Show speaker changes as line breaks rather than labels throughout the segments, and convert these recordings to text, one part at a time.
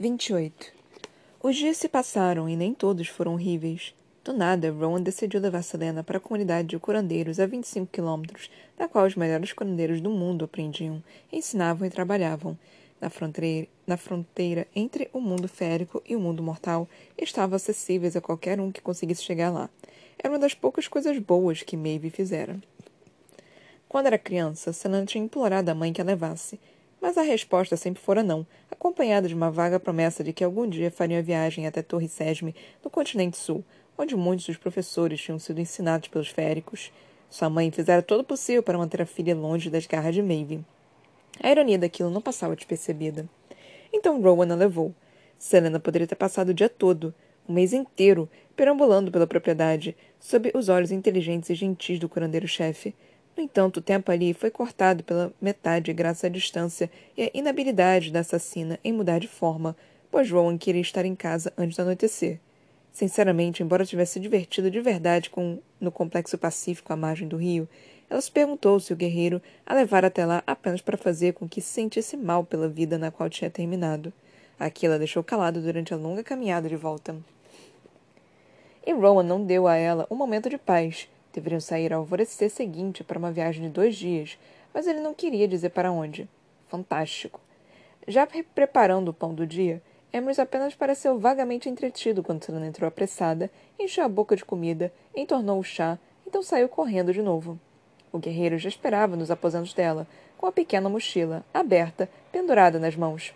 28. Os dias se passaram e nem todos foram horríveis. Do nada, Rowan decidiu levar Selena para a comunidade de curandeiros a 25 quilômetros, da qual os melhores curandeiros do mundo aprendiam, ensinavam e trabalhavam. Na fronteira, na fronteira entre o mundo férico e o mundo mortal, estavam acessíveis a qualquer um que conseguisse chegar lá. Era uma das poucas coisas boas que Maeve fizera. Quando era criança, Selena tinha implorado à mãe que a levasse, mas a resposta sempre fora não, acompanhada de uma vaga promessa de que algum dia faria a viagem até Torre Sesme, no continente sul, onde muitos dos professores tinham sido ensinados pelos féricos. Sua mãe fizera todo o possível para manter a filha longe das garras de Maeve. A ironia daquilo não passava despercebida. Então Rowan a levou. Selena poderia ter passado o dia todo, o mês inteiro, perambulando pela propriedade, sob os olhos inteligentes e gentis do curandeiro-chefe, no entanto, o tempo ali foi cortado pela metade graças à distância e à inabilidade da assassina em mudar de forma, pois Rowan queria estar em casa antes do anoitecer. Sinceramente, embora tivesse se divertido de verdade com, no complexo pacífico à margem do rio, ela se perguntou se o guerreiro a levara até lá apenas para fazer com que se sentisse mal pela vida na qual tinha terminado. Aquilo a deixou calado durante a longa caminhada de volta. E Rowan não deu a ela um momento de paz, Deveriam sair ao alvorecer seguinte para uma viagem de dois dias, mas ele não queria dizer para onde. Fantástico. Já preparando o pão do dia, Emerson apenas pareceu vagamente entretido quando Selena entrou apressada, encheu a boca de comida, entornou o chá, então saiu correndo de novo. O guerreiro já esperava nos aposentos dela, com a pequena mochila, aberta, pendurada nas mãos.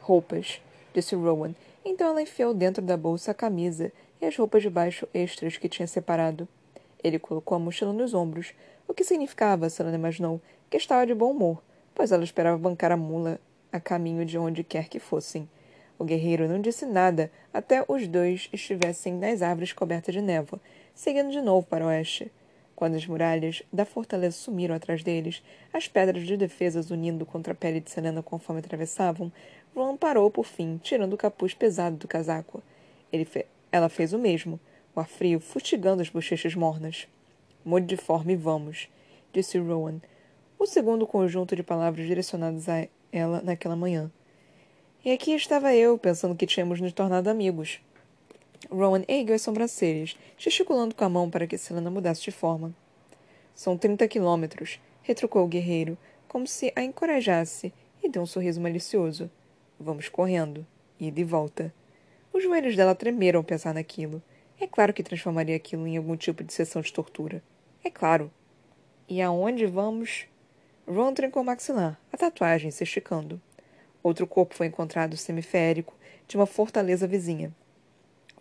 Roupas, disse Rowan. Então ela enfiou dentro da bolsa a camisa e as roupas de baixo extras que tinha separado. Ele colocou a mochila nos ombros, o que significava, Selena imaginou, que estava de bom humor, pois ela esperava bancar a mula a caminho de onde quer que fossem. O guerreiro não disse nada até os dois estivessem nas árvores cobertas de névoa, seguindo de novo para o oeste. Quando as muralhas da fortaleza sumiram atrás deles, as pedras de defesa unindo contra a pele de Selena conforme atravessavam, Ron parou por fim, tirando o capuz pesado do casaco. Fe ela fez o mesmo, o ar frio fustigando as bochechas mornas. Mude de forma e vamos, disse Rowan, o segundo conjunto de palavras direcionadas a ela naquela manhã. E aqui estava eu, pensando que tínhamos nos tornado amigos. Rowan ergueu as sobrancelhas, gesticulando com a mão para que Selena mudasse de forma. São trinta quilômetros, retrucou o guerreiro, como se a encorajasse, e deu um sorriso malicioso. Vamos correndo. Ida e volta. Os joelhos dela tremeram ao pensar naquilo. É claro que transformaria aquilo em algum tipo de sessão de tortura. É claro. E aonde vamos? Ron trincou o maxilar, a tatuagem se esticando. Outro corpo foi encontrado semiférico de uma fortaleza vizinha.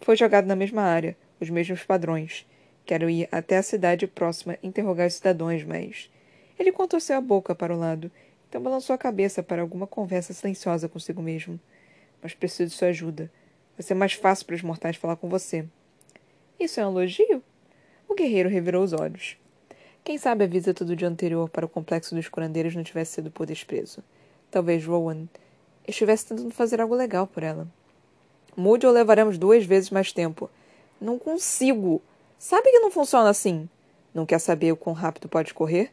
Foi jogado na mesma área, os mesmos padrões. Quero ir até a cidade próxima interrogar os cidadãos, mas. Ele contorceu a boca para o lado, então balançou a cabeça para alguma conversa silenciosa consigo mesmo. Mas preciso de sua ajuda. Vai ser mais fácil para os mortais falar com você. Isso é um elogio? O guerreiro revirou os olhos. Quem sabe a visita do dia anterior para o complexo dos curandeiros não tivesse sido por desprezo. Talvez Rowan estivesse tentando fazer algo legal por ela. Mude ou levaremos duas vezes mais tempo. Não consigo. Sabe que não funciona assim. Não quer saber o quão rápido pode correr?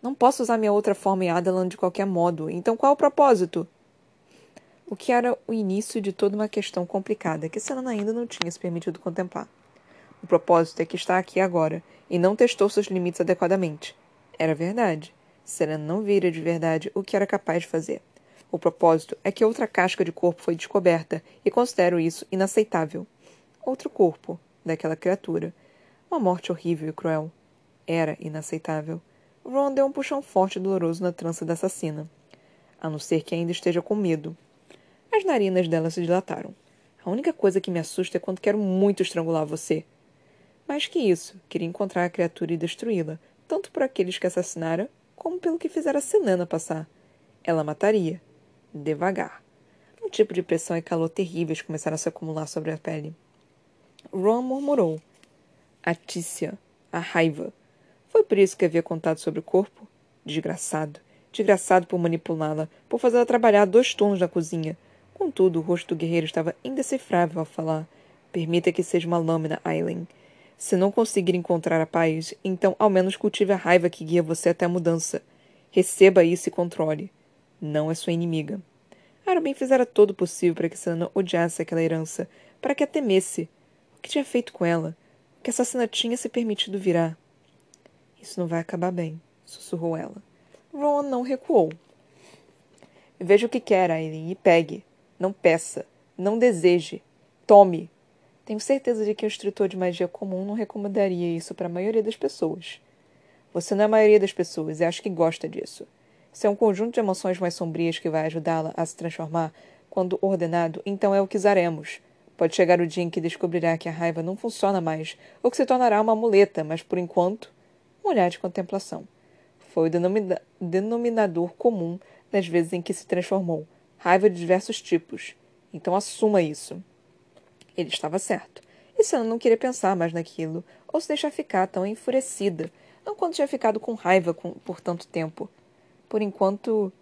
Não posso usar minha outra forma em Adalan de qualquer modo. Então qual o propósito? O que era o início de toda uma questão complicada que Selena ainda não tinha se permitido contemplar. O propósito é que está aqui agora e não testou seus limites adequadamente. Era verdade. Serena não vira de verdade o que era capaz de fazer. O propósito é que outra casca de corpo foi descoberta e considero isso inaceitável. Outro corpo daquela criatura. Uma morte horrível e cruel. Era inaceitável. Ron deu um puxão forte e doloroso na trança da assassina. A não ser que ainda esteja com medo. As narinas dela se dilataram. A única coisa que me assusta é quando quero muito estrangular você, mais que isso, queria encontrar a criatura e destruí-la, tanto por aqueles que assassinaram, como pelo que fizera Selena passar. Ela mataria. Devagar. Um tipo de pressão e calor terríveis começaram a se acumular sobre a pele. Ron murmurou. A Tícia. A raiva. Foi por isso que havia contado sobre o corpo? Desgraçado. Desgraçado por manipulá-la, por fazê-la trabalhar dois turnos na cozinha. Contudo, o rosto do guerreiro estava indecifrável ao falar. Permita que seja uma lâmina, Aileen. Se não conseguir encontrar a paz, então ao menos cultive a raiva que guia você até a mudança. Receba isso e controle. Não é sua inimiga. A Arabin fizera todo o possível para que Selena odiasse aquela herança, para que a temesse. O que tinha feito com ela? O que assassina tinha se permitido virar? Isso não vai acabar bem, sussurrou ela. Ron não recuou. Veja o que quer, Aileen, e pegue. Não peça. Não deseje. Tome. Tenho certeza de que o instrutor de magia comum não recomendaria isso para a maioria das pessoas. Você não é a maioria das pessoas e acho que gosta disso. Se é um conjunto de emoções mais sombrias que vai ajudá-la a se transformar, quando ordenado, então é o que usaremos. Pode chegar o dia em que descobrirá que a raiva não funciona mais, ou que se tornará uma muleta, mas por enquanto, um olhar de contemplação. Foi o denomina denominador comum das vezes em que se transformou. Raiva de diversos tipos. Então assuma isso. Ele estava certo. E Sana não queria pensar mais naquilo, ou se deixar ficar tão enfurecida, não quando tinha ficado com raiva com, por tanto tempo. Por enquanto,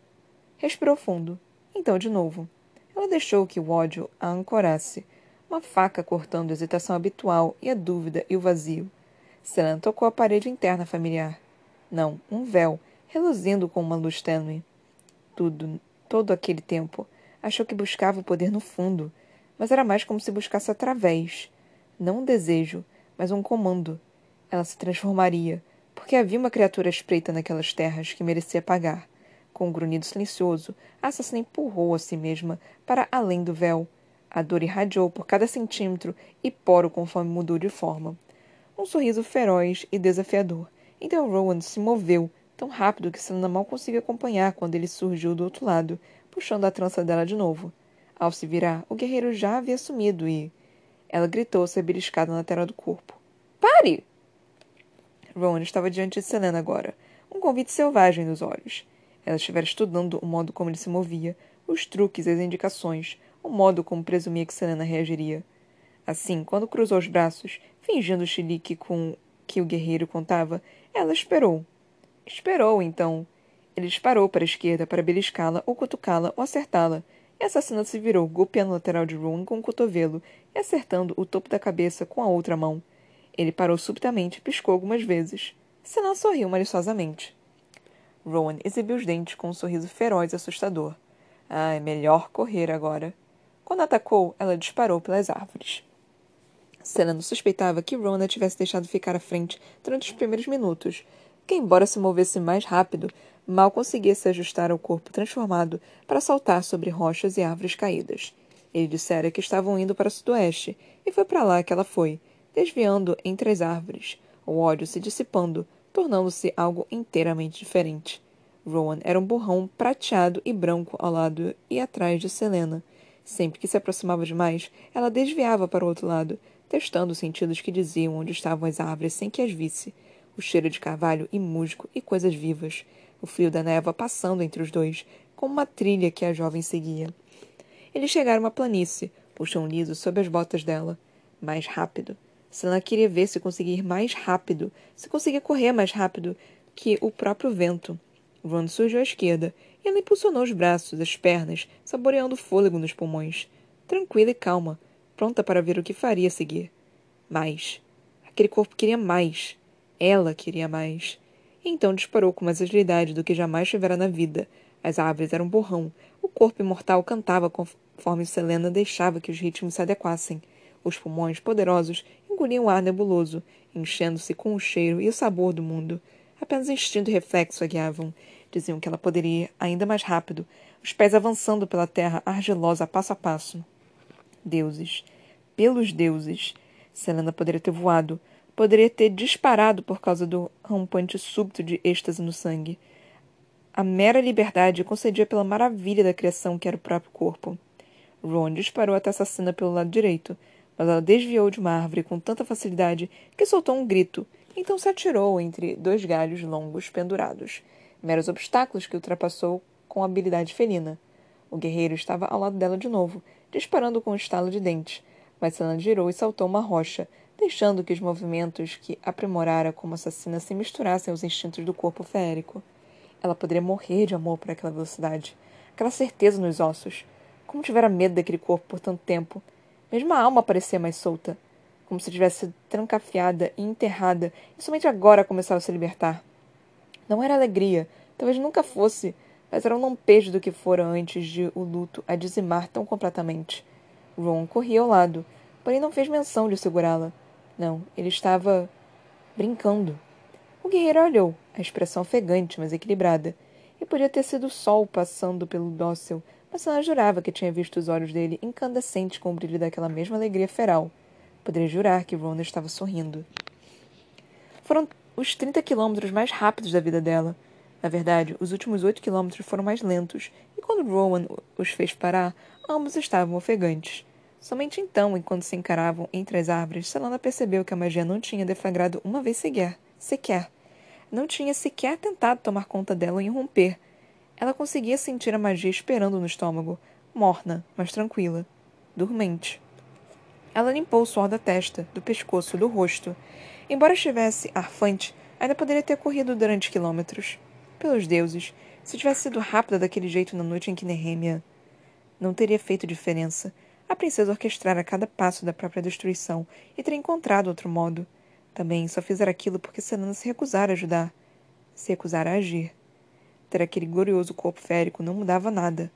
respirou fundo. Então, de novo. Ela deixou que o ódio a ancorasse, uma faca cortando a hesitação habitual e a dúvida e o vazio. Selena tocou a parede interna familiar. Não, um véu, reluzindo com uma luz tênue. Tudo, todo aquele tempo, achou que buscava o poder no fundo, mas era mais como se buscasse através. Não um desejo, mas um comando. Ela se transformaria, porque havia uma criatura espreita naquelas terras que merecia pagar. Com um grunhido silencioso, a assassina empurrou a si mesma para além do véu. A dor irradiou por cada centímetro e poro conforme mudou de forma. Um sorriso feroz e desafiador. Então Rowan se moveu, tão rápido que Selena mal conseguiu acompanhar quando ele surgiu do outro lado, puxando a trança dela de novo. Ao se virar, o guerreiro já havia sumido e. Ela gritou, se beliscada na lateral do corpo. Pare! Rowan estava diante de Selena agora, um convite selvagem nos olhos. Ela estivera estudando o modo como ele se movia, os truques as indicações, o modo como presumia que Selena reagiria. Assim, quando cruzou os braços, fingindo o chilique com que o guerreiro contava, ela esperou. Esperou, então. Ele disparou para a esquerda para beliscá-la ou cutucá-la ou acertá-la, e a assassina se virou, golpeando o lateral de Rowan com o cotovelo e acertando o topo da cabeça com a outra mão. Ele parou subitamente e piscou algumas vezes. Senna sorriu maliciosamente. Rowan exibiu os dentes com um sorriso feroz e assustador. Ah, é melhor correr agora. Quando atacou, ela disparou pelas árvores. Senna não suspeitava que Rowan a tivesse deixado ficar à frente durante os primeiros minutos, que, embora se movesse mais rápido, mal conseguia se ajustar ao corpo transformado para saltar sobre rochas e árvores caídas. Ele dissera que estavam indo para o sudoeste, e foi para lá que ela foi, desviando entre as árvores, o ódio se dissipando, tornando-se algo inteiramente diferente. Rowan era um borrão prateado e branco ao lado e atrás de Selena. Sempre que se aproximava demais, ela desviava para o outro lado, testando os sentidos que diziam onde estavam as árvores sem que as visse. O cheiro de carvalho e musgo e coisas vivas. O fio da névoa passando entre os dois, como uma trilha que a jovem seguia. Eles chegaram à planície, o chão liso sob as botas dela. Mais rápido. Selena queria ver se conseguia ir mais rápido, se conseguia correr mais rápido que o próprio vento. Ron surgiu à esquerda e ela impulsionou os braços, as pernas, saboreando o fôlego nos pulmões. Tranquila e calma, pronta para ver o que faria a seguir. Mais. Aquele corpo queria mais. Ela queria mais. Então disparou com mais agilidade do que jamais tivera na vida. As árvores eram borrão. O corpo imortal cantava conforme Selena deixava que os ritmos se adequassem. Os pulmões poderosos engoliam o ar nebuloso, enchendo-se com o cheiro e o sabor do mundo. Apenas instinto e reflexo a guiavam. Diziam que ela poderia ir ainda mais rápido, os pés avançando pela terra argilosa passo a passo. Deuses. Pelos deuses. Selena poderia ter voado. Poderia ter disparado por causa do rampante súbito de êxtase no sangue. A mera liberdade concedia pela maravilha da criação que era o próprio corpo. Ron disparou até assassina pelo lado direito, mas ela desviou de uma árvore com tanta facilidade que soltou um grito, então se atirou entre dois galhos longos pendurados, meros obstáculos que ultrapassou com habilidade felina. O guerreiro estava ao lado dela de novo, disparando com um estalo de dentes, mas Sana girou e saltou uma rocha, deixando que os movimentos que aprimorara como assassina se misturassem aos instintos do corpo férico. Ela poderia morrer de amor por aquela velocidade, aquela certeza nos ossos. Como tivera medo daquele corpo por tanto tempo, mesmo a alma parecia mais solta, como se tivesse trancafiada e enterrada, e somente agora começava a se libertar. Não era alegria, talvez nunca fosse, mas era um lampejo do que fora antes de o luto a dizimar tão completamente. Ron corria ao lado, porém não fez menção de segurá-la. Não, ele estava brincando. O guerreiro olhou, a expressão ofegante, mas equilibrada. E podia ter sido o sol passando pelo dócil, mas ela jurava que tinha visto os olhos dele incandescentes com o brilho daquela mesma alegria feral. Poderia jurar que Ron estava sorrindo. Foram os 30 quilômetros mais rápidos da vida dela. Na verdade, os últimos oito quilômetros foram mais lentos, e quando Rowan os fez parar, ambos estavam ofegantes. Somente então, enquanto se encaravam entre as árvores, Selena percebeu que a magia não tinha deflagrado uma vez sequer. sequer. Não tinha sequer tentado tomar conta dela e romper. Ela conseguia sentir a magia esperando no estômago, morna, mas tranquila, dormente. Ela limpou o suor da testa, do pescoço, do rosto. Embora estivesse arfante, ainda poderia ter corrido durante quilômetros. Pelos deuses, se tivesse sido rápida daquele jeito na noite em que Nehemia. Não teria feito diferença. A princesa orquestrara cada passo da própria destruição e teria encontrado outro modo. Também só fizera aquilo porque Selena se recusara a ajudar. Se recusara a agir. Ter aquele glorioso corpo férico não mudava nada.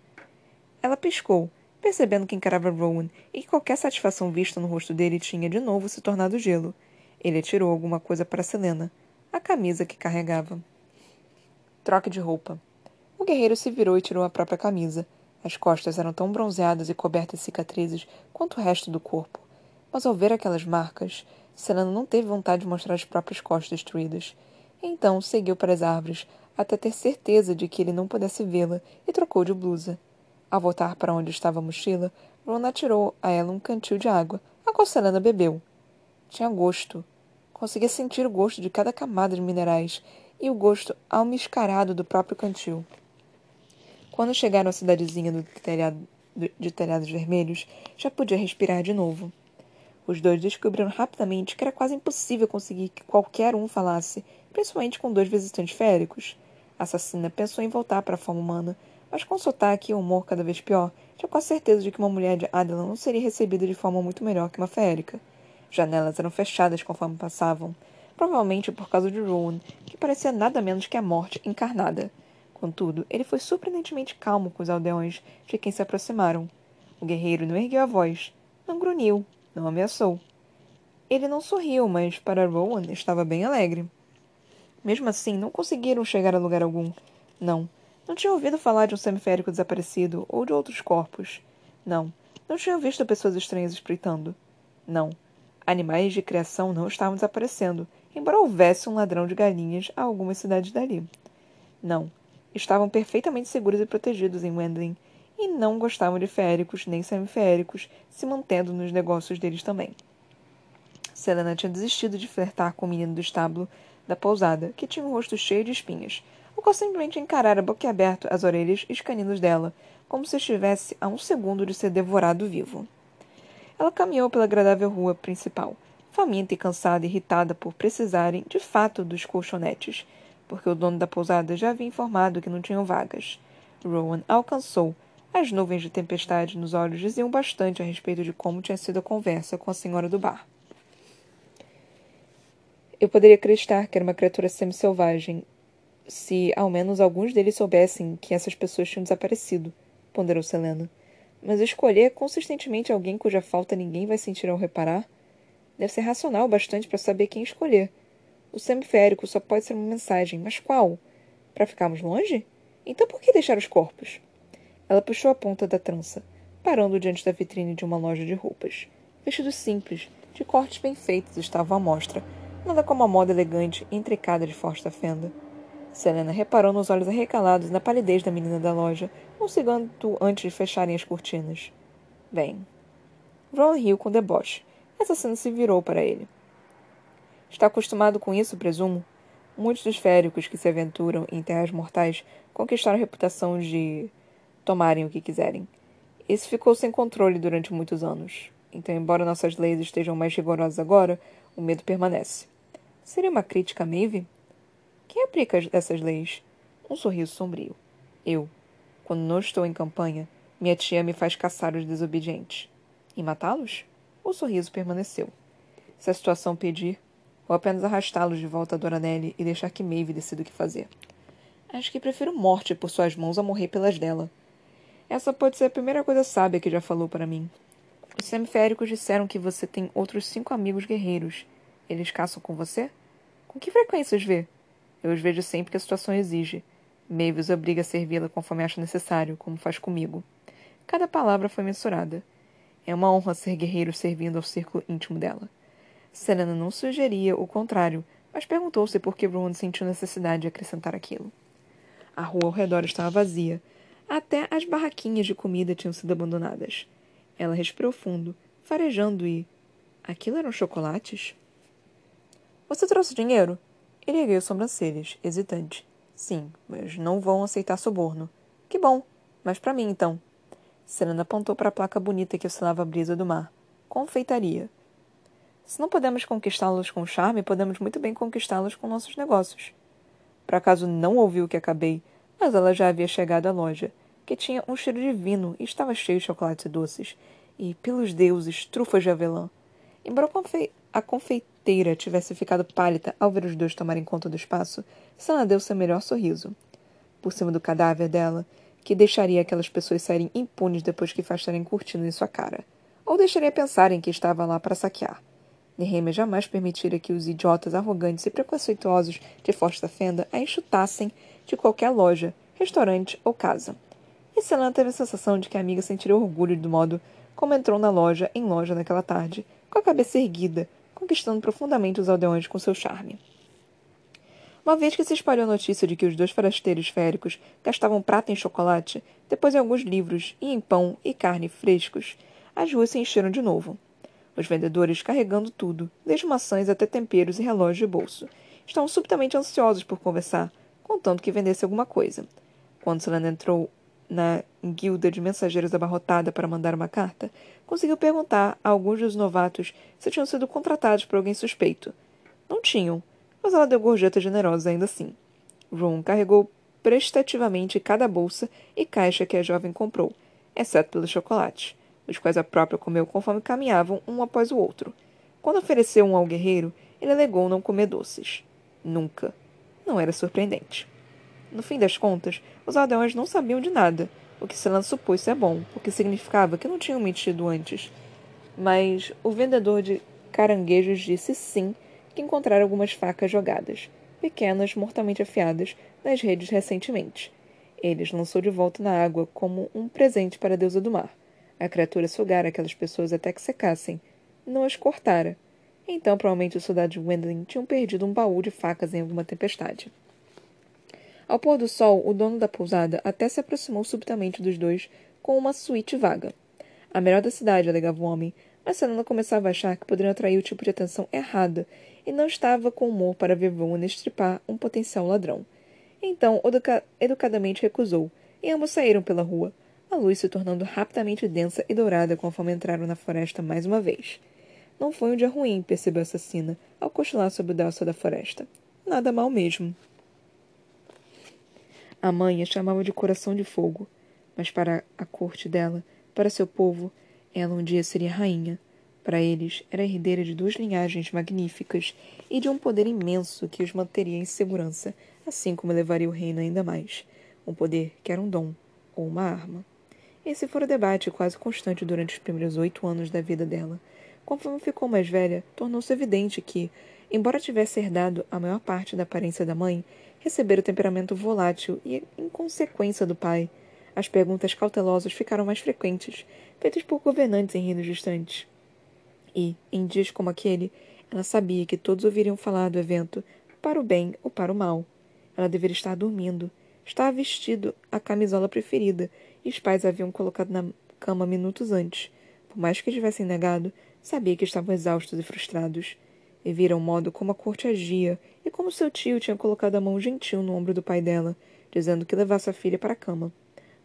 Ela piscou, percebendo que encarava Rowan e que qualquer satisfação vista no rosto dele tinha de novo se tornado gelo. Ele atirou alguma coisa para Selena, a camisa que carregava. Troca de roupa. O guerreiro se virou e tirou a própria camisa. As costas eram tão bronzeadas e cobertas de cicatrizes quanto o resto do corpo. Mas ao ver aquelas marcas, Selena não teve vontade de mostrar as próprias costas destruídas. Então seguiu para as árvores, até ter certeza de que ele não pudesse vê-la, e trocou de blusa. Ao voltar para onde estava a mochila, Ron atirou a ela um cantil de água, a qual Selena bebeu. Tinha gosto. Conseguia sentir o gosto de cada camada de minerais e o gosto almiscarado do próprio cantil. Quando chegaram à cidadezinha do telhado, de telhados vermelhos, já podia respirar de novo. Os dois descobriram rapidamente que era quase impossível conseguir que qualquer um falasse, principalmente com dois visitantes féricos. A assassina pensou em voltar para a forma humana, mas com sotaque e humor cada vez pior, tinha quase certeza de que uma mulher de Adelan não seria recebida de forma muito melhor que uma férica. Janelas eram fechadas conforme passavam, provavelmente por causa de Rowan, que parecia nada menos que a morte encarnada. Contudo, ele foi surpreendentemente calmo com os aldeões de quem se aproximaram. O guerreiro não ergueu a voz, não grunhiu, não ameaçou. Ele não sorriu, mas para Rowan estava bem alegre. Mesmo assim, não conseguiram chegar a lugar algum. Não. Não tinham ouvido falar de um semiférico desaparecido ou de outros corpos. Não. Não tinham visto pessoas estranhas espreitando. Não. Animais de criação não estavam desaparecendo, embora houvesse um ladrão de galinhas a algumas cidades dali. Não. Estavam perfeitamente seguros e protegidos em Wendling, e não gostavam de féricos nem semiféricos, se mantendo nos negócios deles também. Selena tinha desistido de flertar com o menino do estábulo da pousada, que tinha um rosto cheio de espinhas, o qual simplesmente encarara boquiaberto as orelhas e os caninos dela, como se estivesse a um segundo de ser devorado vivo. Ela caminhou pela agradável rua principal, faminta e cansada e irritada por precisarem, de fato, dos colchonetes, porque o dono da pousada já havia informado que não tinham vagas. Rowan alcançou. As nuvens de tempestade nos olhos diziam bastante a respeito de como tinha sido a conversa com a senhora do bar. Eu poderia acreditar que era uma criatura semi-selvagem, se ao menos alguns deles soubessem que essas pessoas tinham desaparecido, ponderou Selena. Mas escolher consistentemente alguém cuja falta ninguém vai sentir ao reparar deve ser racional bastante para saber quem escolher. O semiférico só pode ser uma mensagem, mas qual? Para ficarmos longe? Então por que deixar os corpos? Ela puxou a ponta da trança, parando diante da vitrine de uma loja de roupas. Vestidos simples, de cortes bem feitos, estavam à mostra, nada como a moda elegante e intricada de Forsta Fenda. Selena reparou nos olhos arrecalados e na palidez da menina da loja, um segundo antes de fecharem as cortinas. Bem. Ron riu com deboche. Essa cena se virou para ele. Está acostumado com isso, presumo? Muitos dos féricos que se aventuram em terras mortais conquistaram a reputação de tomarem o que quiserem. Esse ficou sem controle durante muitos anos. Então, embora nossas leis estejam mais rigorosas agora, o medo permanece. Seria uma crítica a Maeve? Quem aplica essas leis? Um sorriso sombrio. Eu. Quando não estou em campanha, minha tia me faz caçar os desobedientes. E matá-los? O sorriso permaneceu. Se a situação pedir, ou apenas arrastá-los de volta a Doranelli e deixar que Maeve decida o que fazer. Acho que prefiro morte por suas mãos a morrer pelas dela. Essa pode ser a primeira coisa sábia que já falou para mim. Os semiféricos disseram que você tem outros cinco amigos guerreiros. Eles caçam com você? Com que frequência os vê? Eu os vejo sempre que a situação exige. Mavis obriga a servi-la conforme acha necessário, como faz comigo. Cada palavra foi mensurada. É uma honra ser guerreiro servindo ao círculo íntimo dela. Selena não sugeria o contrário, mas perguntou-se por que Rowan sentiu necessidade de acrescentar aquilo. A rua ao redor estava vazia. Até as barraquinhas de comida tinham sido abandonadas. Ela respirou fundo, farejando e. Aquilo eram chocolates? Você trouxe dinheiro? Ele ergueu sobrancelhas, hesitante. Sim, mas não vão aceitar suborno. Que bom. Mas para mim, então. Serena apontou para a placa bonita que oscilava a brisa do mar. Confeitaria. Se não podemos conquistá-los com charme, podemos muito bem conquistá-los com nossos negócios. Por acaso não ouviu o que acabei, mas ela já havia chegado à loja, que tinha um cheiro divino e estava cheio de chocolates e doces, e, pelos deuses, trufas de avelã. Embora a confeiteira tivesse ficado pálida ao ver os dois tomarem conta do espaço, Sana deu seu melhor sorriso. Por cima do cadáver dela, que deixaria aquelas pessoas saírem impunes depois que afastarem curtindo em sua cara. Ou deixaria pensarem que estava lá para saquear. Nehemia jamais permitira que os idiotas arrogantes e preconceituosos de Forsta Fenda a enxutassem de qualquer loja, restaurante ou casa. E Selena teve a sensação de que a amiga sentiria orgulho do modo como entrou na loja em loja naquela tarde, com a cabeça erguida, conquistando profundamente os aldeões com seu charme. Uma vez que se espalhou a notícia de que os dois forasteiros féricos gastavam prata em chocolate, depois em alguns livros e em pão e carne frescos, as ruas se encheram de novo. Os vendedores carregando tudo, desde maçãs até temperos e relógios de bolso, estavam subitamente ansiosos por conversar, contanto que vendesse alguma coisa. Quando Selena entrou na guilda de mensageiros abarrotada para mandar uma carta, conseguiu perguntar a alguns dos novatos se tinham sido contratados por alguém suspeito. Não tinham, mas ela deu gorjetas generosas ainda assim. Ron carregou prestativamente cada bolsa e caixa que a jovem comprou, exceto pelos chocolates, os quais a própria comeu conforme caminhavam um após o outro. Quando ofereceu um ao guerreiro, ele alegou não comer doces. Nunca. Não era surpreendente. No fim das contas, os aldeões não sabiam de nada, o que Selan supôs ser bom, porque significava que não tinham mentido antes. Mas o vendedor de caranguejos disse sim que encontraram algumas facas jogadas, pequenas, mortalmente afiadas, nas redes recentemente. Eles lançou de volta na água como um presente para a deusa do mar. A criatura sugara aquelas pessoas até que secassem. Não as cortara. Então, provavelmente, os soldados de Wendling tinham perdido um baú de facas em alguma tempestade. Ao pôr do sol, o dono da pousada até se aproximou subitamente dos dois com uma suíte vaga. A melhor da cidade, alegava o homem, mas Selena começava a achar que poderiam atrair o tipo de atenção errada e não estava com humor para ver Rowan estripar um potencial ladrão. Então, educa educadamente recusou, e ambos saíram pela rua, a luz se tornando rapidamente densa e dourada conforme entraram na floresta mais uma vez. Não foi um dia ruim, percebeu a assassina, ao cochilar sob o delço da floresta. Nada mal mesmo. A mãe a chamava de coração de fogo, mas para a corte dela, para seu povo, ela um dia seria rainha, para eles, era herdeira de duas linhagens magníficas e de um poder imenso que os manteria em segurança, assim como levaria o reino ainda mais. Um poder que era um dom, ou uma arma. Esse fora o debate quase constante durante os primeiros oito anos da vida dela. Conforme ficou mais velha, tornou-se evidente que, embora tivesse herdado a maior parte da aparência da mãe, recebera o temperamento volátil e inconsequência do pai. As perguntas cautelosas ficaram mais frequentes, feitas por governantes em reinos distantes. E, em dias como aquele, ela sabia que todos ouviriam falar do evento, para o bem ou para o mal. Ela deveria estar dormindo. Estava vestido a camisola preferida, e os pais haviam colocado na cama minutos antes. Por mais que tivessem negado, sabia que estavam exaustos e frustrados. E viram o modo como a corte agia e como seu tio tinha colocado a mão gentil no ombro do pai dela, dizendo que levasse a filha para a cama.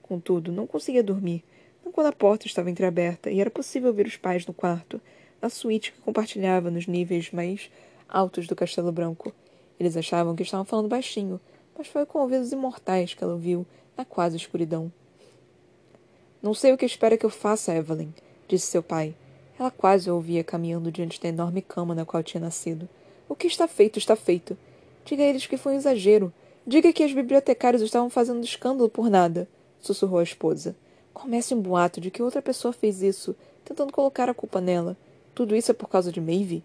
Contudo, não conseguia dormir, não quando a porta estava entreaberta e era possível ouvir os pais no quarto, a suíte que compartilhava nos níveis mais altos do Castelo Branco. Eles achavam que estavam falando baixinho, mas foi com ouvidos imortais que ela ouviu, na quase escuridão. Não sei o que espera que eu faça, Evelyn, disse seu pai. Ela quase o ouvia caminhando diante da enorme cama na qual tinha nascido. O que está feito, está feito. Diga a eles que foi um exagero. Diga que os bibliotecários estavam fazendo escândalo por nada, sussurrou a esposa. Comece um boato de que outra pessoa fez isso, tentando colocar a culpa nela. Tudo isso é por causa de Maeve?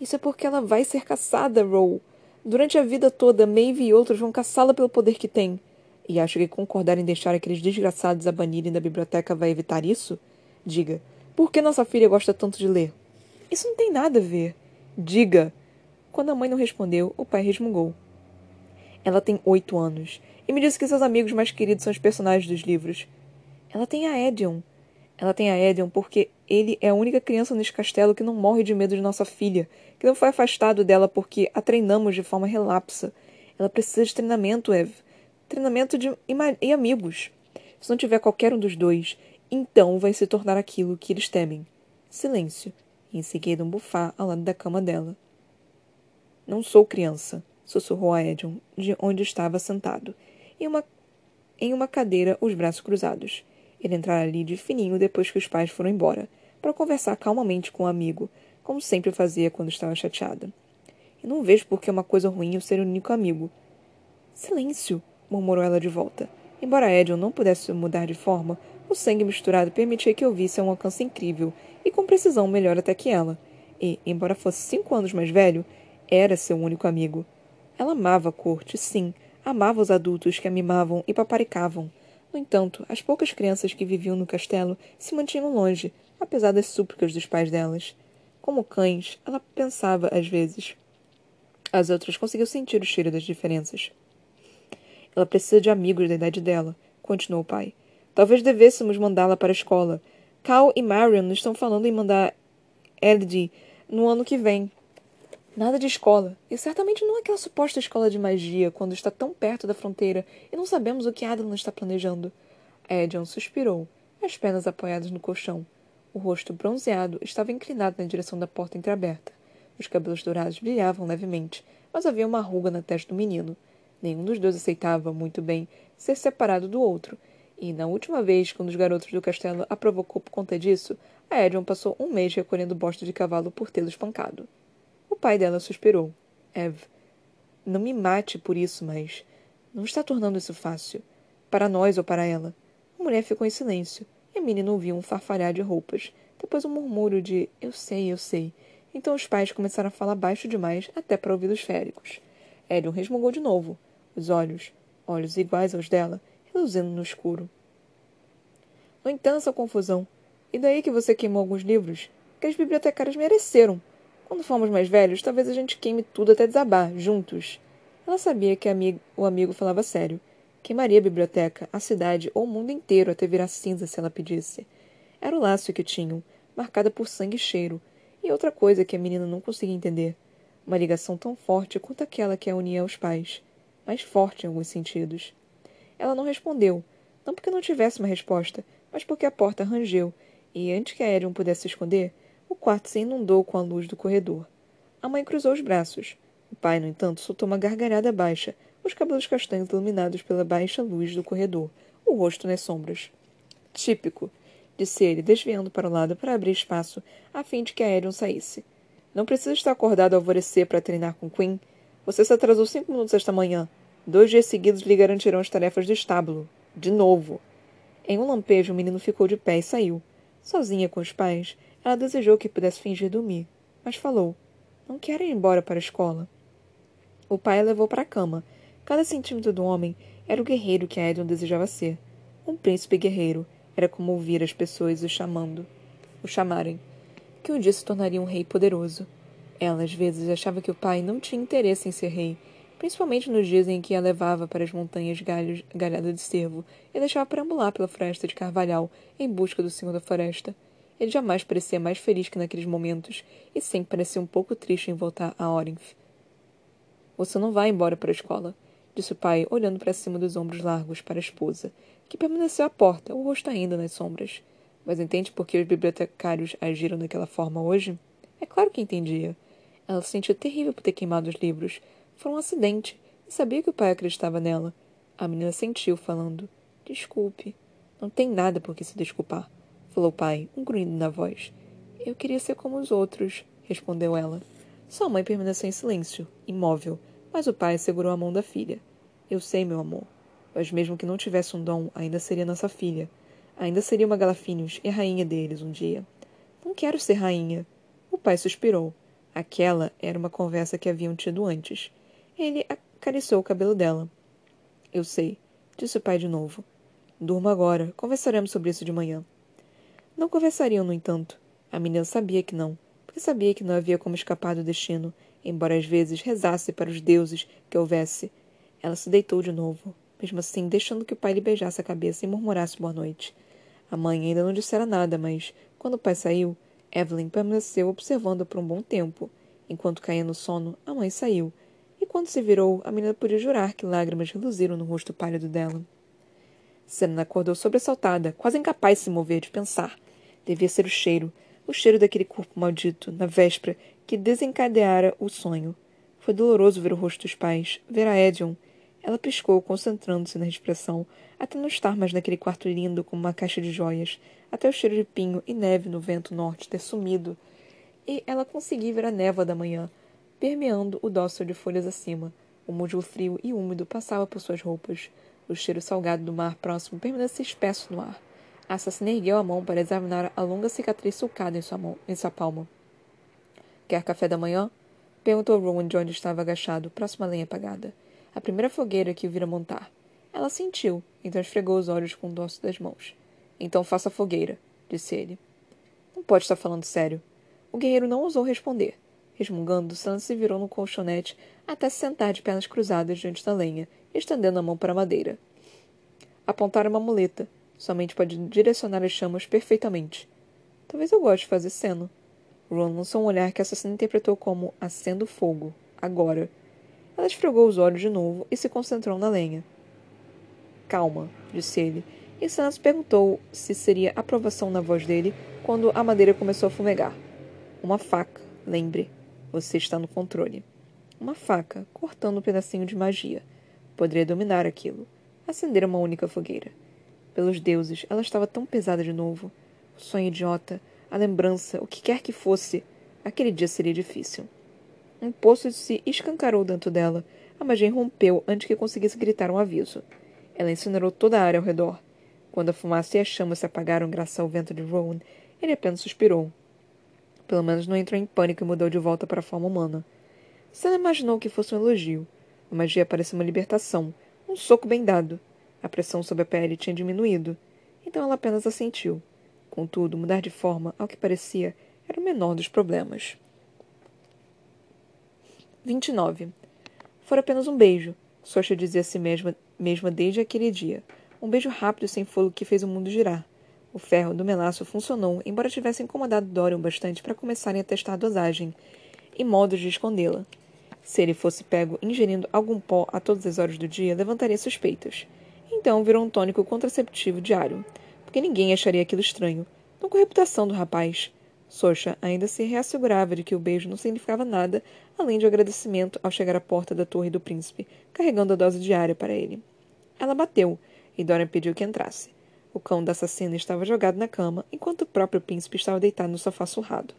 Isso é porque ela vai ser caçada, Row. Durante a vida toda, Maeve e outros vão caçá-la pelo poder que tem. E acho que concordar em deixar aqueles desgraçados a banirem da biblioteca vai evitar isso? Diga, por que nossa filha gosta tanto de ler? Isso não tem nada a ver. Diga. Quando a mãe não respondeu, o pai resmungou. Ela tem oito anos e me disse que seus amigos mais queridos são os personagens dos livros. Ela tem a Edion. Ela tem a Edion porque ele é a única criança neste castelo que não morre de medo de nossa filha, que não foi afastado dela porque a treinamos de forma relapsa. Ela precisa de treinamento, Eve. Treinamento de e amigos. Se não tiver qualquer um dos dois, então vai se tornar aquilo que eles temem. Silêncio. E em seguida um bufar ao lado da cama dela. Não sou criança, sussurrou a Edion, de onde estava sentado, em uma, em uma cadeira, os braços cruzados. Ele entrara ali de fininho depois que os pais foram embora, para conversar calmamente com o um amigo, como sempre fazia quando estava chateada. E não vejo por que é uma coisa ruim eu ser o único amigo. Silêncio! Murmurou ela de volta. Embora Edion não pudesse mudar de forma, o sangue misturado permitia que eu visse a um alcance incrível e com precisão melhor até que ela. E, embora fosse cinco anos mais velho, era seu único amigo. Ela amava a corte, sim, amava os adultos que a mimavam e paparicavam. No entanto, as poucas crianças que viviam no castelo se mantinham longe, apesar das súplicas dos pais delas. Como cães, ela pensava às vezes. As outras conseguiam sentir o cheiro das diferenças. Ela precisa de amigos da idade dela, continuou o pai. Talvez devêssemos mandá-la para a escola. Cal e Marion estão falando em mandar Elodie no ano que vem. Nada de escola. E certamente não aquela suposta escola de magia, quando está tão perto da fronteira e não sabemos o que Adlan está planejando. Edion suspirou, as pernas apoiadas no colchão. O rosto bronzeado estava inclinado na direção da porta entreaberta. Os cabelos dourados brilhavam levemente, mas havia uma ruga na testa do menino. Nenhum dos dois aceitava, muito bem, ser separado do outro. E, na última vez, quando os garotos do castelo a provocou por conta disso, a Edion passou um mês recolhendo bosta de cavalo por tê-lo espancado. O pai dela suspirou. Ev, não me mate por isso, mas não está tornando isso fácil. Para nós ou para ela. A mulher ficou em silêncio, e a menina ouviu um farfalhar de roupas. Depois um murmúrio de eu sei, eu sei. Então os pais começaram a falar baixo demais, até para ouvidos féricos. Elion resmungou de novo, os olhos, olhos iguais aos dela, reluzindo no escuro. Não entendo essa confusão. E daí que você queimou alguns livros? Que as bibliotecárias mereceram. Quando formos mais velhos, talvez a gente queime tudo até desabar, juntos. Ela sabia que o amigo falava sério. Queimaria a biblioteca, a cidade ou o mundo inteiro até virar cinza se ela pedisse. Era o laço que tinham, marcada por sangue e cheiro, e outra coisa que a menina não conseguia entender. Uma ligação tão forte quanto aquela que a unia aos pais, mais forte em alguns sentidos. Ela não respondeu, não porque não tivesse uma resposta, mas porque a porta rangeu, e antes que a Erion pudesse se esconder, o quarto se inundou com a luz do corredor. A mãe cruzou os braços. O pai, no entanto, soltou uma gargalhada baixa, os cabelos castanhos iluminados pela baixa luz do corredor, o rosto nas sombras. Típico, disse ele, desviando para o lado para abrir espaço, a fim de que a Erion saísse. Não precisa estar acordado ao alvorecer para treinar com Quinn. Você se atrasou cinco minutos esta manhã. Dois dias seguidos lhe garantirão as tarefas do estábulo. De novo. Em um lampejo, o menino ficou de pé e saiu. Sozinha com os pais, ela desejou que pudesse fingir dormir, mas falou: Não quero ir embora para a escola. O pai a levou para a cama. Cada centímetro do homem era o guerreiro que Edon desejava ser. Um príncipe guerreiro. Era como ouvir as pessoas o chamando, o chamarem. Que um dia se tornaria um rei poderoso. Ela, às vezes, achava que o pai não tinha interesse em ser rei, principalmente nos dias em que a levava para as montanhas galhos, galhada de cervo e deixava perambular pela floresta de carvalhal em busca do senhor da floresta. Ele jamais parecia mais feliz que naqueles momentos, e sempre parecia um pouco triste em voltar a Orinth. Você não vai embora para a escola, disse o pai, olhando para cima dos ombros largos para a esposa, que permaneceu à porta, o rosto ainda nas sombras. Mas entende por que os bibliotecários agiram daquela forma hoje? É claro que entendia. Ela se sentia terrível por ter queimado os livros. Foi um acidente, e sabia que o pai acreditava nela. A menina sentiu, falando: Desculpe. Não tem nada por que se desculpar falou o pai, um grunhido na voz. Eu queria ser como os outros, respondeu ela. Sua mãe permaneceu em silêncio, imóvel, mas o pai segurou a mão da filha. Eu sei, meu amor. Mas mesmo que não tivesse um dom, ainda seria nossa filha. Ainda seria uma Galafinius e rainha deles um dia. Não quero ser rainha. O pai suspirou. Aquela era uma conversa que haviam tido antes. Ele acariciou o cabelo dela. Eu sei, disse o pai de novo. Durma agora. Conversaremos sobre isso de manhã. Não conversariam, no entanto. A menina sabia que não, porque sabia que não havia como escapar do destino, embora às vezes rezasse para os deuses que houvesse. Ela se deitou de novo, mesmo assim deixando que o pai lhe beijasse a cabeça e murmurasse boa noite. A mãe ainda não dissera nada, mas, quando o pai saiu, Evelyn permaneceu observando por um bom tempo. Enquanto caía no sono, a mãe saiu, e quando se virou, a menina podia jurar que lágrimas reluziram no rosto pálido dela. Selena acordou sobressaltada, quase incapaz de se mover, de pensar. Devia ser o cheiro, o cheiro daquele corpo maldito, na véspera, que desencadeara o sonho. Foi doloroso ver o rosto dos pais, ver a Edion. Ela piscou, concentrando-se na expressão, até não estar mais naquele quarto lindo como uma caixa de joias, até o cheiro de pinho e neve no vento norte ter sumido. E ela conseguia ver a névoa da manhã, permeando o dócil de folhas acima. O musgo frio e úmido passava por suas roupas. O cheiro salgado do mar próximo permanecia espesso no ar. A assassina ergueu a mão para examinar a longa cicatriz sulcada em sua, mão, em sua palma. Quer café da manhã? Perguntou Rowan de onde estava agachado, próximo à lenha apagada. A primeira fogueira que o vira montar. Ela sentiu, então esfregou os olhos com o dorso das mãos. Então faça a fogueira, disse ele. Não pode estar falando sério. O guerreiro não ousou responder. Resmungando, Sam se virou no colchonete até se sentar de pernas cruzadas diante da lenha, estendendo a mão para a madeira. Apontara uma muleta, Somente pode direcionar as chamas perfeitamente. Talvez eu goste de fazer cena. Ron lançou um olhar que a assassina interpretou como acendo fogo, agora. Ela esfregou os olhos de novo e se concentrou na lenha. Calma, disse ele, e Sans perguntou se seria aprovação na voz dele quando a madeira começou a fumegar. Uma faca, lembre. Você está no controle. Uma faca, cortando um pedacinho de magia. Poderia dominar aquilo. Acender uma única fogueira. Pelos deuses, ela estava tão pesada de novo. O sonho idiota, a lembrança, o que quer que fosse. Aquele dia seria difícil. Um poço se escancarou dentro dela. A magia rompeu antes que conseguisse gritar um aviso. Ela incinerou toda a área ao redor. Quando a fumaça e as chamas se apagaram graças ao vento de Rowan, ele apenas suspirou. Pelo menos não entrou em pânico e mudou de volta para a forma humana. Senna imaginou que fosse um elogio. A magia parecia uma libertação, um soco bem dado. A pressão sobre a pele tinha diminuído, então ela apenas assentiu. Contudo, mudar de forma, ao que parecia, era o menor dos problemas. 29. Fora apenas um beijo, Sosha dizia a si mesma, mesma desde aquele dia. Um beijo rápido e sem fogo que fez o mundo girar. O ferro do melaço funcionou, embora tivesse incomodado Dorian bastante para começarem a testar a dosagem e modos de escondê-la. Se ele fosse pego ingerindo algum pó a todas as horas do dia, levantaria suspeitas. Então virou um tônico contraceptivo diário, porque ninguém acharia aquilo estranho, não com a reputação do rapaz. Socha ainda se reassegurava de que o beijo não significava nada além de um agradecimento ao chegar à porta da torre do príncipe, carregando a dose diária para ele. Ela bateu, e Dorian pediu que entrasse. O cão da assassina estava jogado na cama, enquanto o próprio príncipe estava deitado no sofá surrado.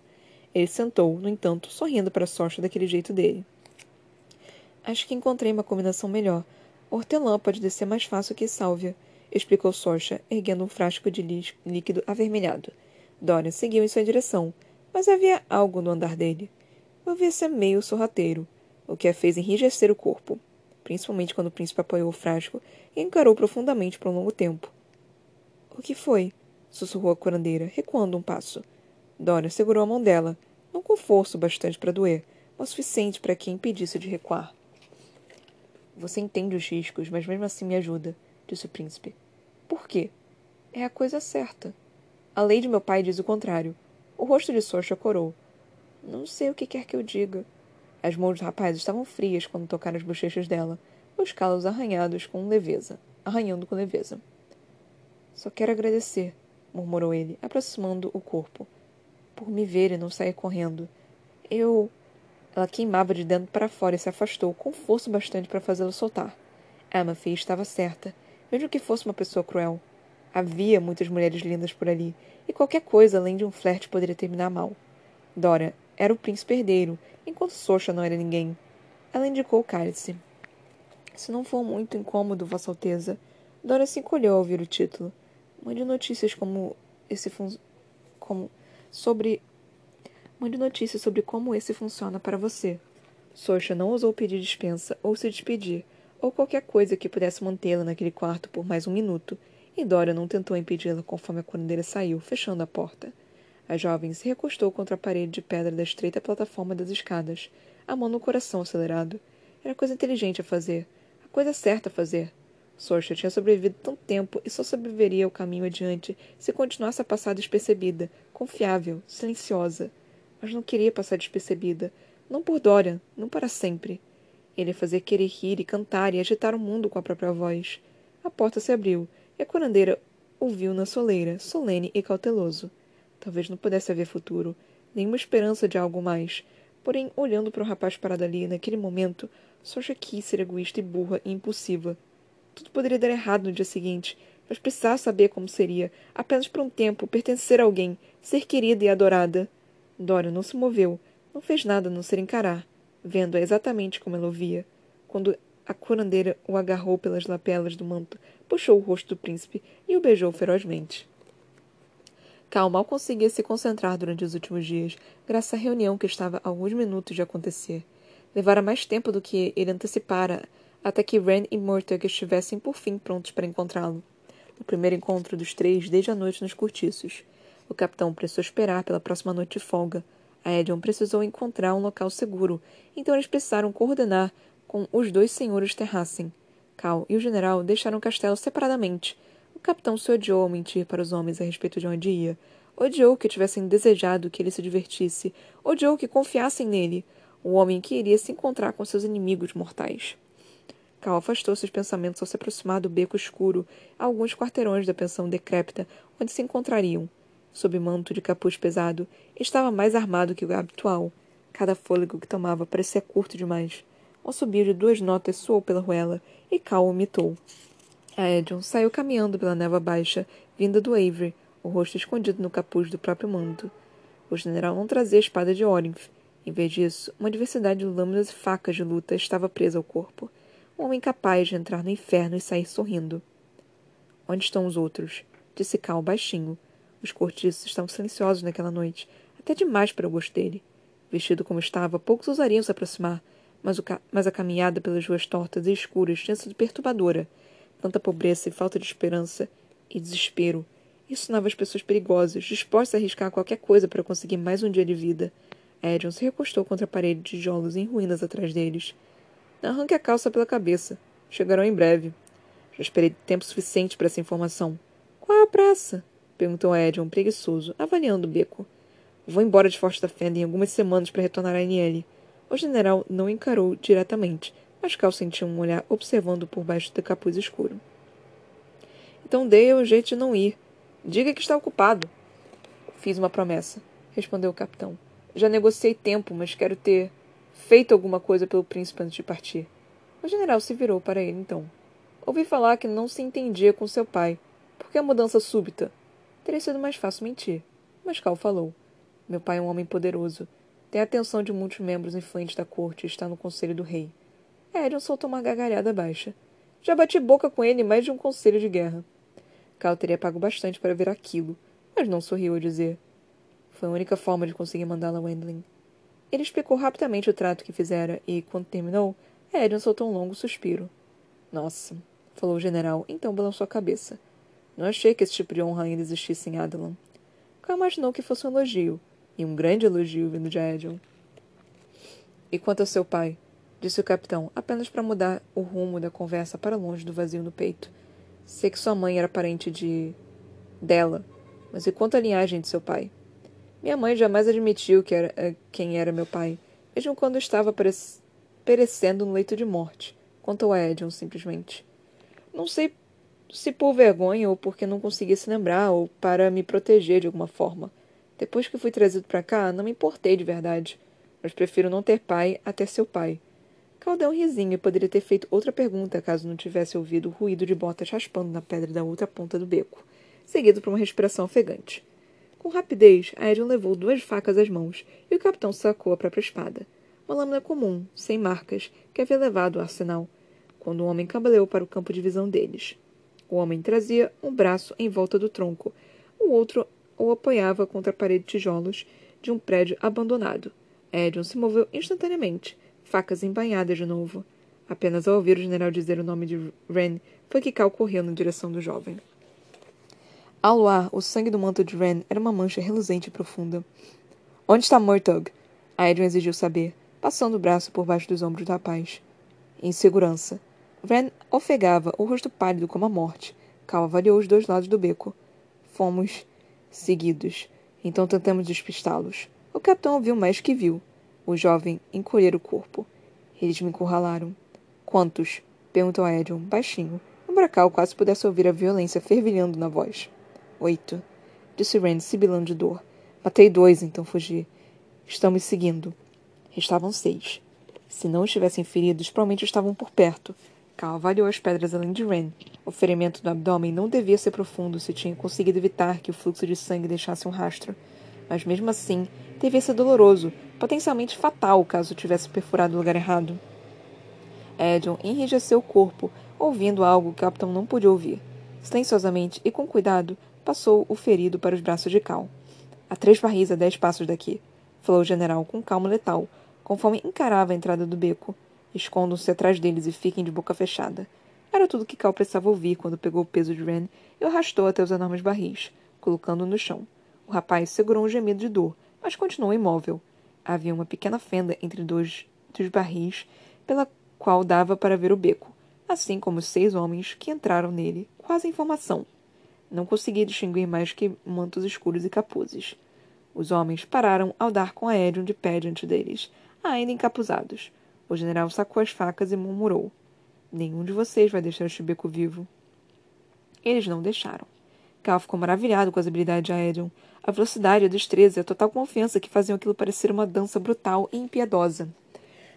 Ele sentou, no entanto, sorrindo para Socha daquele jeito dele. Acho que encontrei uma combinação melhor, Hortelã pode descer mais fácil que sálvia, explicou Sorcha, erguendo um frasco de líquido avermelhado. Dorian seguiu em sua direção, mas havia algo no andar dele. Ouvia ser meio sorrateiro, o que a fez enrijecer o corpo, principalmente quando o príncipe apoiou o frasco e encarou profundamente por um longo tempo. O que foi? sussurrou a curandeira, recuando um passo. Dorian segurou a mão dela, não com força bastante para doer, mas suficiente para que a impedisse de recuar. Você entende os riscos, mas mesmo assim me ajuda, disse o príncipe. Por quê? É a coisa certa. A lei de meu pai diz o contrário. O rosto de Sorcha corou. Não sei o que quer que eu diga. As mãos do rapaz estavam frias quando tocaram as bochechas dela, os calos arranhados com leveza, arranhando com leveza. Só quero agradecer, murmurou ele, aproximando o corpo, por me ver e não sair correndo. Eu. Ela queimava de dentro para fora e se afastou, com força bastante para fazê-lo soltar. Amathy estava certa, mesmo que fosse uma pessoa cruel. Havia muitas mulheres lindas por ali, e qualquer coisa além de um flerte poderia terminar mal. Dora era o príncipe herdeiro, enquanto Socha não era ninguém. Ela indicou o cálice. Se não for muito incômodo, Vossa Alteza. Dora se encolheu ao ouvir o título. Mande notícias como esse fun... como sobre Mande notícias sobre como esse funciona para você. Sorcha não ousou pedir dispensa ou se despedir, ou qualquer coisa que pudesse mantê-la naquele quarto por mais um minuto, e Dora não tentou impedi-la conforme a curandeira saiu, fechando a porta. A jovem se recostou contra a parede de pedra da estreita plataforma das escadas, a mão no coração acelerado. Era coisa inteligente a fazer, a coisa certa a fazer. Sorcha tinha sobrevivido tanto tempo e só sobreviveria o caminho adiante se continuasse a passar despercebida, confiável, silenciosa. Mas não queria passar despercebida. Não por Dorian, não para sempre. Ele ia fazer querer rir e cantar e agitar o mundo com a própria voz. A porta se abriu e a curandeira ouviu na soleira, solene e cauteloso. Talvez não pudesse haver futuro, nenhuma esperança de algo mais. Porém, olhando para o rapaz parado ali, naquele momento, só quis ser egoísta e burra e impulsiva. Tudo poderia dar errado no dia seguinte, mas precisava saber como seria, apenas por um tempo, pertencer a alguém, ser querida e adorada. Dora não se moveu, não fez nada a não ser encarar, vendo-a exatamente como ela o via. Quando a curandeira o agarrou pelas lapelas do manto, puxou o rosto do príncipe e o beijou ferozmente. Cal mal conseguia se concentrar durante os últimos dias, graças à reunião que estava a alguns minutos de acontecer. Levara mais tempo do que ele antecipara até que Ren e Murtagh estivessem por fim prontos para encontrá-lo. O primeiro encontro dos três desde a noite nos cortiços. O capitão precisou esperar pela próxima noite de folga. A Edion precisou encontrar um local seguro, então eles precisaram coordenar com os dois senhores Terrassen. Cal e o general deixaram o castelo separadamente. O capitão se odiou ao mentir para os homens a respeito de onde ia. Odiou que tivessem desejado que ele se divertisse. Odiou que confiassem nele, o homem que iria se encontrar com seus inimigos mortais. Cal afastou seus pensamentos ao se aproximar do beco escuro, a alguns quarteirões da pensão decrépita, onde se encontrariam. Sob manto de capuz pesado, estava mais armado que o habitual. Cada fôlego que tomava parecia curto demais. Um subir de duas notas soou pela ruela, e Cal imitou. A Edion saiu caminhando pela névoa baixa, vinda do Avery, o rosto escondido no capuz do próprio manto. O general não trazia a espada de Orinth. Em vez disso, uma diversidade de lâminas e facas de luta estava presa ao corpo um homem capaz de entrar no inferno e sair sorrindo. Onde estão os outros? Disse Cal baixinho. Os cortiços estavam silenciosos naquela noite, até demais para o gosto dele. Vestido como estava, poucos ousariam se aproximar, mas, mas a caminhada pelas ruas tortas e escuras tinha sido perturbadora. Tanta pobreza e falta de esperança e desespero. Isso sonava as pessoas perigosas, dispostas a arriscar qualquer coisa para conseguir mais um dia de vida. Edion se recostou contra a parede de tijolos em ruínas atrás deles. Arranque a calça pela cabeça. Chegarão em breve. Já esperei tempo suficiente para essa informação. Qual é a pressa? perguntou Edion, preguiçoso, avaliando o beco. Vou embora de Forte da Fenda em algumas semanas para retornar a Aniele. O general não encarou diretamente, mas Cal sentiu um olhar observando por baixo do capuz escuro. Então dê o jeito de não ir. Diga que está ocupado. Fiz uma promessa, respondeu o capitão. Já negociei tempo, mas quero ter feito alguma coisa pelo príncipe antes de partir. O general se virou para ele então. Ouvi falar que não se entendia com seu pai. Por que a mudança súbita? Teria sido mais fácil mentir. Mas Cal falou. Meu pai é um homem poderoso. Tem a atenção de muitos membros influentes da corte e está no conselho do rei. Erion soltou uma gargalhada baixa. Já bati boca com ele em mais de um conselho de guerra. Cal teria pago bastante para ver aquilo, mas não sorriu ao dizer. Foi a única forma de conseguir mandá-la a Wendling. Ele explicou rapidamente o trato que fizera e, quando terminou, Erion soltou um longo suspiro. Nossa, falou o general, então balançou a cabeça. Não achei que esse tipo de honra ainda existisse em Adelan. Cal imaginou que fosse um elogio, e um grande elogio vindo de Edion. E quanto ao seu pai? Disse o capitão, apenas para mudar o rumo da conversa para longe do vazio no peito. Sei que sua mãe era parente de. dela. Mas e quanto à linhagem de seu pai? Minha mãe jamais admitiu que era, eh, quem era meu pai, mesmo quando estava perecendo no leito de morte, contou a Edion simplesmente. Não sei se por vergonha ou porque não conseguia se lembrar ou para me proteger de alguma forma. Depois que fui trazido para cá, não me importei de verdade, mas prefiro não ter pai até seu pai. Cal deu um risinho e poderia ter feito outra pergunta caso não tivesse ouvido o ruído de botas raspando na pedra da outra ponta do beco, seguido por uma respiração ofegante. Com rapidez, Aerion levou duas facas às mãos e o capitão sacou a própria espada. Uma lâmina comum, sem marcas, que havia levado ao arsenal. quando o homem cambaleou para o campo de visão deles. O homem trazia um braço em volta do tronco, o outro o apoiava contra a parede de tijolos de um prédio abandonado. Edion se moveu instantaneamente, facas embainhadas de novo. Apenas ao ouvir o general dizer o nome de Ren, foi que Cal correu na direção do jovem. Ao luar, o sangue do manto de Ren era uma mancha reluzente e profunda. Onde está Murtog? Aedon exigiu saber, passando o braço por baixo dos ombros do rapaz. Em segurança. Ren ofegava, o rosto pálido como a morte. Cal avaliou os dois lados do beco. Fomos seguidos. Então tentamos despistá-los. O capitão ouviu mais que viu. O jovem encolher o corpo. Eles me encurralaram. Quantos? perguntou a Edion, baixinho, embora Cal quase pudesse ouvir a violência fervilhando na voz. Oito. Disse Rand, sibilando de dor. Matei dois, então fugi. Me seguindo. Restavam seis. Se não estivessem feridos, provavelmente estavam por perto. Cal avaliou as pedras além de Ren. O ferimento do abdômen não devia ser profundo se tinha conseguido evitar que o fluxo de sangue deixasse um rastro. Mas mesmo assim, devia ser doloroso, potencialmente fatal caso tivesse perfurado o lugar errado. Edion enrijeceu o corpo, ouvindo algo que o capitão não pôde ouvir. Silenciosamente e com cuidado, passou o ferido para os braços de Cal. Há três barris a dez passos daqui, falou o general com calma letal, conforme encarava a entrada do beco. Escondam-se atrás deles e fiquem de boca fechada. Era tudo que Cal precisava ouvir quando pegou o peso de Ren e o arrastou até os enormes barris, colocando-o no chão. O rapaz segurou um gemido de dor, mas continuou imóvel. Havia uma pequena fenda entre dois dos barris, pela qual dava para ver o beco, assim como seis homens que entraram nele, quase em formação. Não conseguia distinguir mais que mantos escuros e capuzes. Os homens pararam ao dar com a Edion de pé diante deles, ainda encapuzados. O general sacou as facas e murmurou: Nenhum de vocês vai deixar este beco vivo. Eles não deixaram. Cal ficou maravilhado com as habilidades de Aedion, a velocidade, a destreza e a total confiança que faziam aquilo parecer uma dança brutal e impiedosa.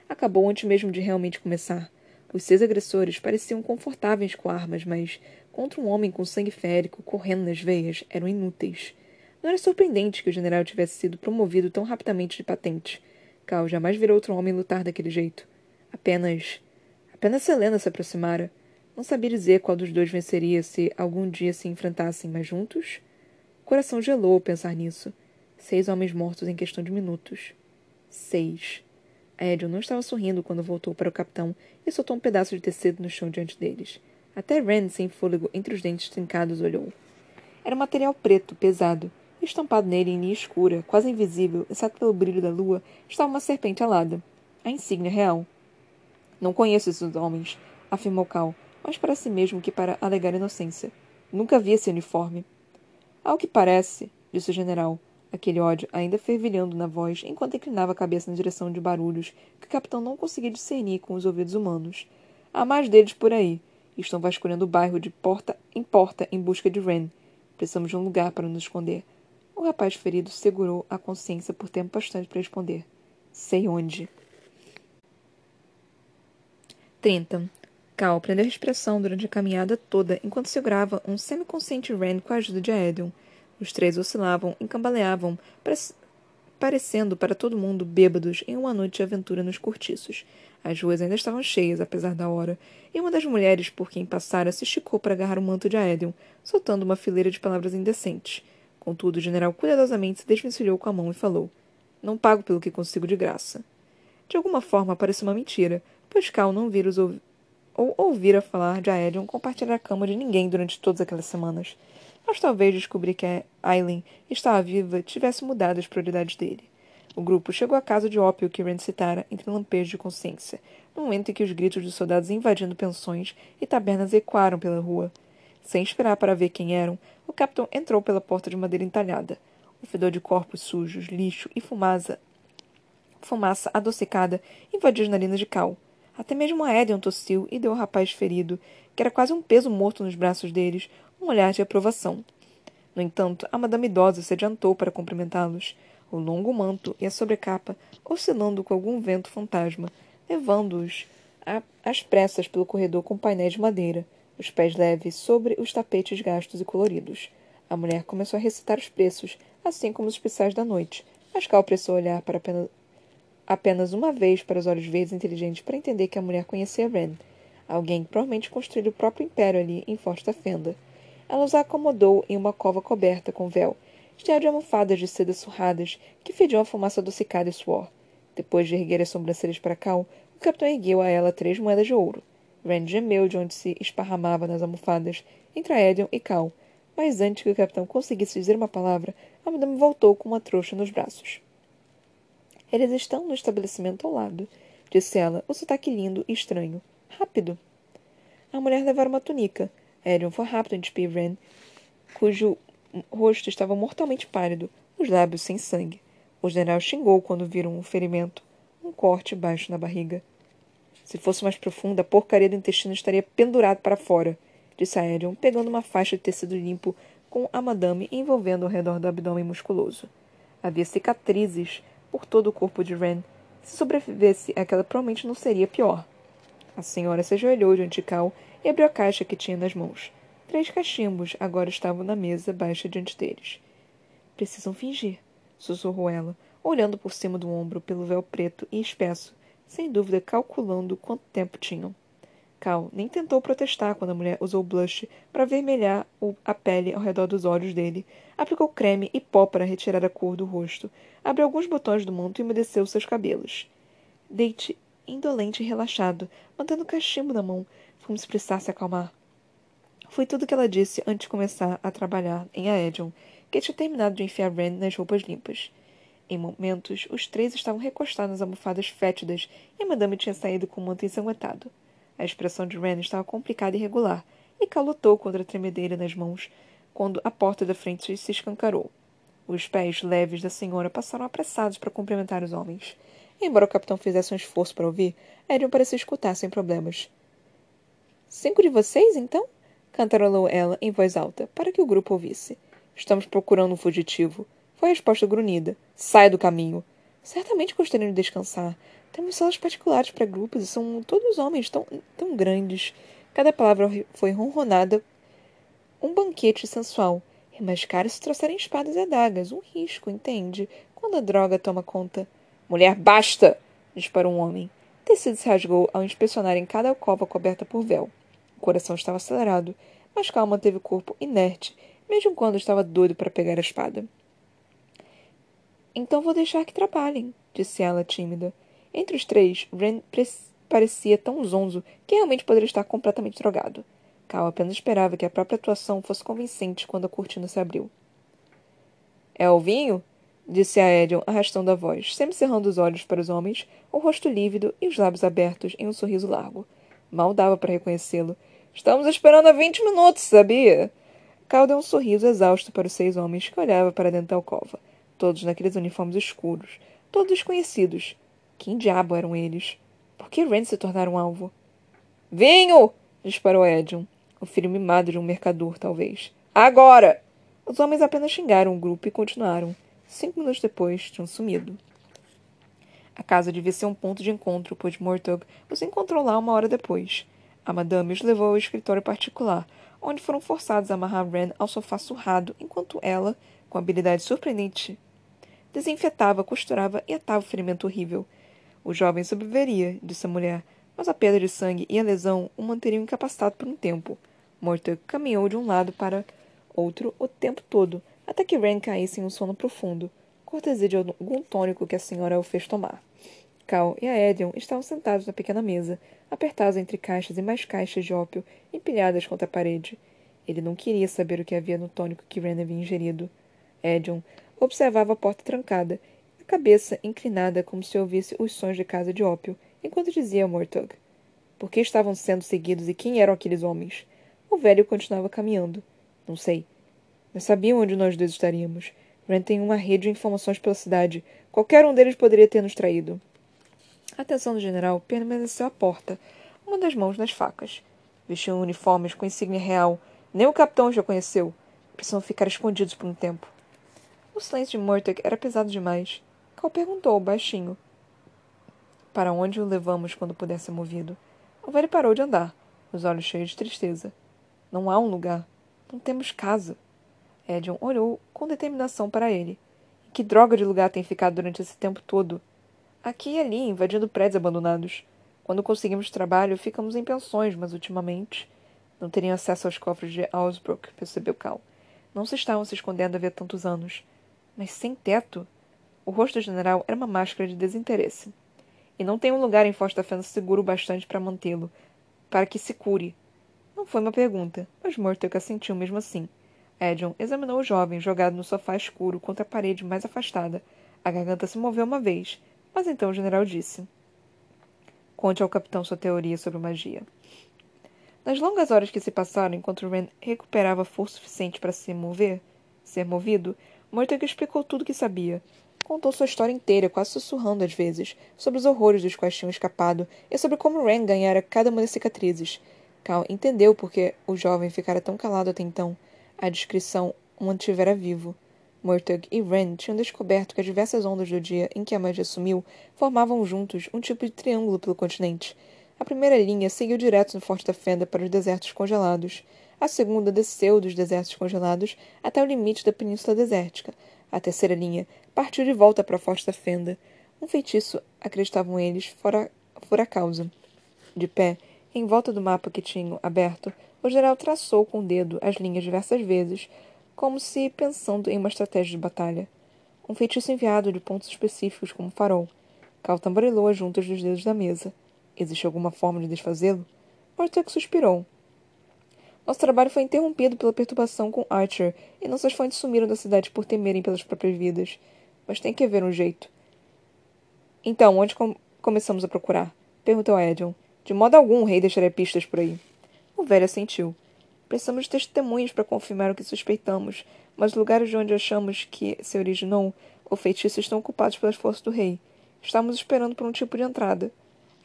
Acabou antes mesmo de realmente começar. Os seis agressores pareciam confortáveis com armas, mas contra um homem com sangue férico correndo nas veias eram inúteis. Não era surpreendente que o general tivesse sido promovido tão rapidamente de patente. Cal jamais virou outro homem lutar daquele jeito. Apenas. Apenas Selena se aproximara. Não sabia dizer qual dos dois venceria se algum dia se enfrentassem, mas juntos? O coração gelou ao pensar nisso. Seis homens mortos em questão de minutos. Seis. Edion não estava sorrindo quando voltou para o capitão e soltou um pedaço de tecido no chão diante deles. Até Rand, sem fôlego, entre os dentes trincados, olhou. Era um material preto, pesado, Estampado nele em linha escura, quase invisível, exceto pelo brilho da lua, estava uma serpente alada. A insígnia real. Não conheço esses homens, afirmou Cal, mas para si mesmo que para alegar inocência. Nunca vi esse uniforme. Ao que parece, disse o general, aquele ódio ainda fervilhando na voz enquanto inclinava a cabeça na direção de barulhos que o capitão não conseguia discernir com os ouvidos humanos. Há mais deles por aí. Estão vasculhando o bairro de porta em porta em busca de Ren. Precisamos de um lugar para nos esconder. O rapaz ferido segurou a consciência por tempo bastante para responder. Sei onde. 30. Cal prendeu a respiração durante a caminhada toda enquanto segurava um semiconsciente Rand com a ajuda de Aedion. Os três oscilavam e cambaleavam, parecendo para todo mundo bêbados em uma noite de aventura nos cortiços. As ruas ainda estavam cheias, apesar da hora, e uma das mulheres por quem passara se esticou para agarrar o manto de Aedion, soltando uma fileira de palavras indecentes. Contudo, o general cuidadosamente se desvencilhou com a mão e falou: Não pago pelo que consigo de graça. De alguma forma pareceu uma mentira, pois Cal não vira os ouv ou ouvira falar de Aedion compartilhar a cama de ninguém durante todas aquelas semanas. Mas talvez descobrir que Aileen estava viva tivesse mudado as prioridades dele. O grupo chegou à casa de ópio que Rand citara entre lampejos de consciência, no momento em que os gritos dos soldados invadindo pensões e tabernas ecoaram pela rua. Sem esperar para ver quem eram, o capitão entrou pela porta de madeira entalhada. O fedor de corpos sujos, lixo e fumaça, fumaça adocicada invadiu as narinas de Cal. Até mesmo a Edion tossiu e deu ao rapaz ferido, que era quase um peso morto nos braços deles, um olhar de aprovação. No entanto, a madame idosa se adiantou para cumprimentá-los, o longo manto e a sobrecapa oscilando com algum vento fantasma, levando-os às pressas pelo corredor com painéis de madeira, os pés leves sobre os tapetes gastos e coloridos. A mulher começou a recitar os preços, assim como os especiais da noite. Mas Cal precisou olhar para apenas, apenas uma vez para os olhos verdes inteligentes para entender que a mulher conhecia Ren. Alguém que provavelmente construiu o próprio império ali em Forte da Fenda. Ela os acomodou em uma cova coberta com véu, cheia de almofadas de seda surradas que fediam a fumaça adocicada e suor. Depois de erguer as sobrancelhas para Cal, o capitão ergueu a ela três moedas de ouro. Rand gemeu de onde se esparramava nas almofadas entre Edion e Cal, mas antes que o capitão conseguisse dizer uma palavra, a madame voltou com uma trouxa nos braços. Eles estão no estabelecimento ao lado, disse ela, o sotaque lindo e estranho. Rápido. A mulher levara uma túnica. Edion foi rápido em despir Ren, cujo rosto estava mortalmente pálido, os lábios sem sangue. O general xingou quando viram um ferimento, um corte baixo na barriga. Se fosse mais profunda, a porcaria do intestino estaria pendurado para fora, disse Aerion, pegando uma faixa de tecido limpo com a madame envolvendo ao redor do abdômen musculoso. Havia cicatrizes por todo o corpo de Ren. Se sobrevivesse, aquela provavelmente não seria pior. A senhora se ajoelhou diante de Cal e abriu a caixa que tinha nas mãos. Três cachimbos agora estavam na mesa baixa diante deles. Precisam fingir, sussurrou ela, olhando por cima do ombro pelo véu preto e espesso, sem dúvida calculando quanto tempo tinham. Cal nem tentou protestar quando a mulher usou blush para vermelhar a pele ao redor dos olhos dele, aplicou creme e pó para retirar a cor do rosto, abriu alguns botões do manto e umedeceu seus cabelos. Deite indolente e relaxado, mantendo o cachimbo na mão, como se precisasse acalmar. Foi tudo o que ela disse antes de começar a trabalhar em Aedion, que tinha terminado de enfiar Ren nas roupas limpas. Em momentos, os três estavam recostados nas almofadas fétidas e a madame tinha saído com o manto ensanguentado. A expressão de Ren estava complicada e irregular, e Cal lutou contra a tremedeira nas mãos quando a porta da frente se escancarou. Os pés leves da senhora passaram apressados para cumprimentar os homens. Embora o capitão fizesse um esforço para ouvir, Arion parecia escutar sem problemas. Cinco de vocês, então? cantarolou ela em voz alta, para que o grupo ouvisse. Estamos procurando um fugitivo. Foi a resposta grunhida. Saia do caminho. Certamente gostariam de descansar. Temos salas particulares para grupos e são todos homens tão, tão grandes. Cada palavra foi ronronada. Um banquete sensual. É mais caro se trouxerem espadas e adagas. Um risco, entende? Quando a droga toma conta. Mulher, basta! disparou um homem. Tecido se rasgou ao inspecionar em cada alcova coberta por véu. O coração estava acelerado, mas Calma teve o corpo inerte, mesmo quando estava doido para pegar a espada. Então vou deixar que trabalhem, disse ela, tímida. Entre os três, Ren parecia tão zonzo que realmente poderia estar completamente drogado. Cal apenas esperava que a própria atuação fosse convincente quando a cortina se abriu. É o vinho? disse a Edion, arrastando a voz, sempre cerrando os olhos para os homens, o rosto lívido e os lábios abertos em um sorriso largo. Mal dava para reconhecê-lo. Estamos esperando há vinte minutos, sabia? Cal deu um sorriso exausto para os seis homens que olhavam para dentro da alcova todos naqueles uniformes escuros, todos desconhecidos. Quem diabo eram eles? Por que Rand se tornaram um alvo? Vinho! disparou Edion, o filho mimado de um mercador, talvez. Agora! Os homens apenas xingaram o grupo e continuaram. Cinco minutos depois, tinham sumido. A casa devia ser um ponto de encontro, pois Mortog os encontrou lá uma hora depois. A madame os levou ao escritório particular, onde foram forçados a amarrar Ren ao sofá surrado, enquanto ela, com habilidade surpreendente Desinfetava, costurava e atava o ferimento horrível. O jovem sobreviveria, disse a mulher, mas a pedra de sangue e a lesão o manteriam incapacitado por um tempo. Morta caminhou de um lado para outro o tempo todo, até que Ren caísse em um sono profundo, cortesia de algum tônico que a senhora o fez tomar. Cal e a Edion estavam sentados na pequena mesa, apertados entre caixas e mais caixas de ópio empilhadas contra a parede. Ele não queria saber o que havia no tônico que Ren havia ingerido. Edion observava a porta trancada, a cabeça inclinada como se ouvisse os sons de casa de ópio, enquanto dizia a Mortug. Por que estavam sendo seguidos e quem eram aqueles homens? O velho continuava caminhando. Não sei. Mas sabiam onde nós dois estaríamos. Ren tem uma rede de informações pela cidade. Qualquer um deles poderia ter nos traído. A atenção do general permaneceu à porta, uma das mãos nas facas. Vestiam uniformes com insígnia real. Nem o capitão os reconheceu. Precisam ficar escondidos por um tempo. O silêncio de Murdoch era pesado demais. Cal perguntou, baixinho. Para onde o levamos quando puder ser movido? O velho parou de andar, os olhos cheios de tristeza. Não há um lugar. Não temos casa. Edion olhou com determinação para ele. Que droga de lugar tem ficado durante esse tempo todo? Aqui e ali, invadindo prédios abandonados. Quando conseguimos trabalho, ficamos em pensões, mas ultimamente não teriam acesso aos cofres de Ausbrook, percebeu Cal. Não se estavam se escondendo havia tantos anos. Mas sem teto? O rosto do general era uma máscara de desinteresse. E não tem um lugar em Foz da Fenda seguro bastante para mantê-lo, para que se cure. Não foi uma pergunta, mas Murdoch assentiu mesmo assim. Edion examinou o jovem, jogado no sofá escuro contra a parede mais afastada. A garganta se moveu uma vez, mas então o general disse: Conte ao capitão sua teoria sobre magia. Nas longas horas que se passaram enquanto Ren recuperava força suficiente para se mover, ser movido, Murdoch explicou tudo o que sabia. Contou sua história inteira, quase sussurrando às vezes, sobre os horrores dos quais tinham escapado e sobre como Ren ganhara cada uma das cicatrizes. Cal entendeu porque o jovem ficara tão calado até então. A descrição o mantivera vivo. Murtagh e Ren tinham descoberto que as diversas ondas do dia em que a magia sumiu formavam juntos um tipo de triângulo pelo continente. A primeira linha seguiu direto no Forte da Fenda para os desertos congelados. A segunda desceu dos desertos congelados até o limite da Península Desértica. A terceira linha partiu de volta para o Forte da Fenda. Um feitiço, acreditavam eles, fora, fora a causa. De pé, em volta do mapa que tinham aberto, o geral traçou com o dedo as linhas diversas vezes, como se pensando em uma estratégia de batalha. Um feitiço enviado de pontos específicos como farol. Cal tamborilou as juntas dos dedos da mesa. Existe alguma forma de desfazê-lo? Mortek suspirou. Nosso trabalho foi interrompido pela perturbação com Archer, e nossas fontes sumiram da cidade por temerem pelas próprias vidas. Mas tem que haver um jeito. Então, onde com começamos a procurar? Perguntou a Edion. De modo algum o rei deixaria pistas por aí. O velho assentiu. Precisamos de testemunhas para confirmar o que suspeitamos, mas os lugares de onde achamos que se originou o feitiço estão ocupados pelas forças do rei. Estamos esperando por um tipo de entrada.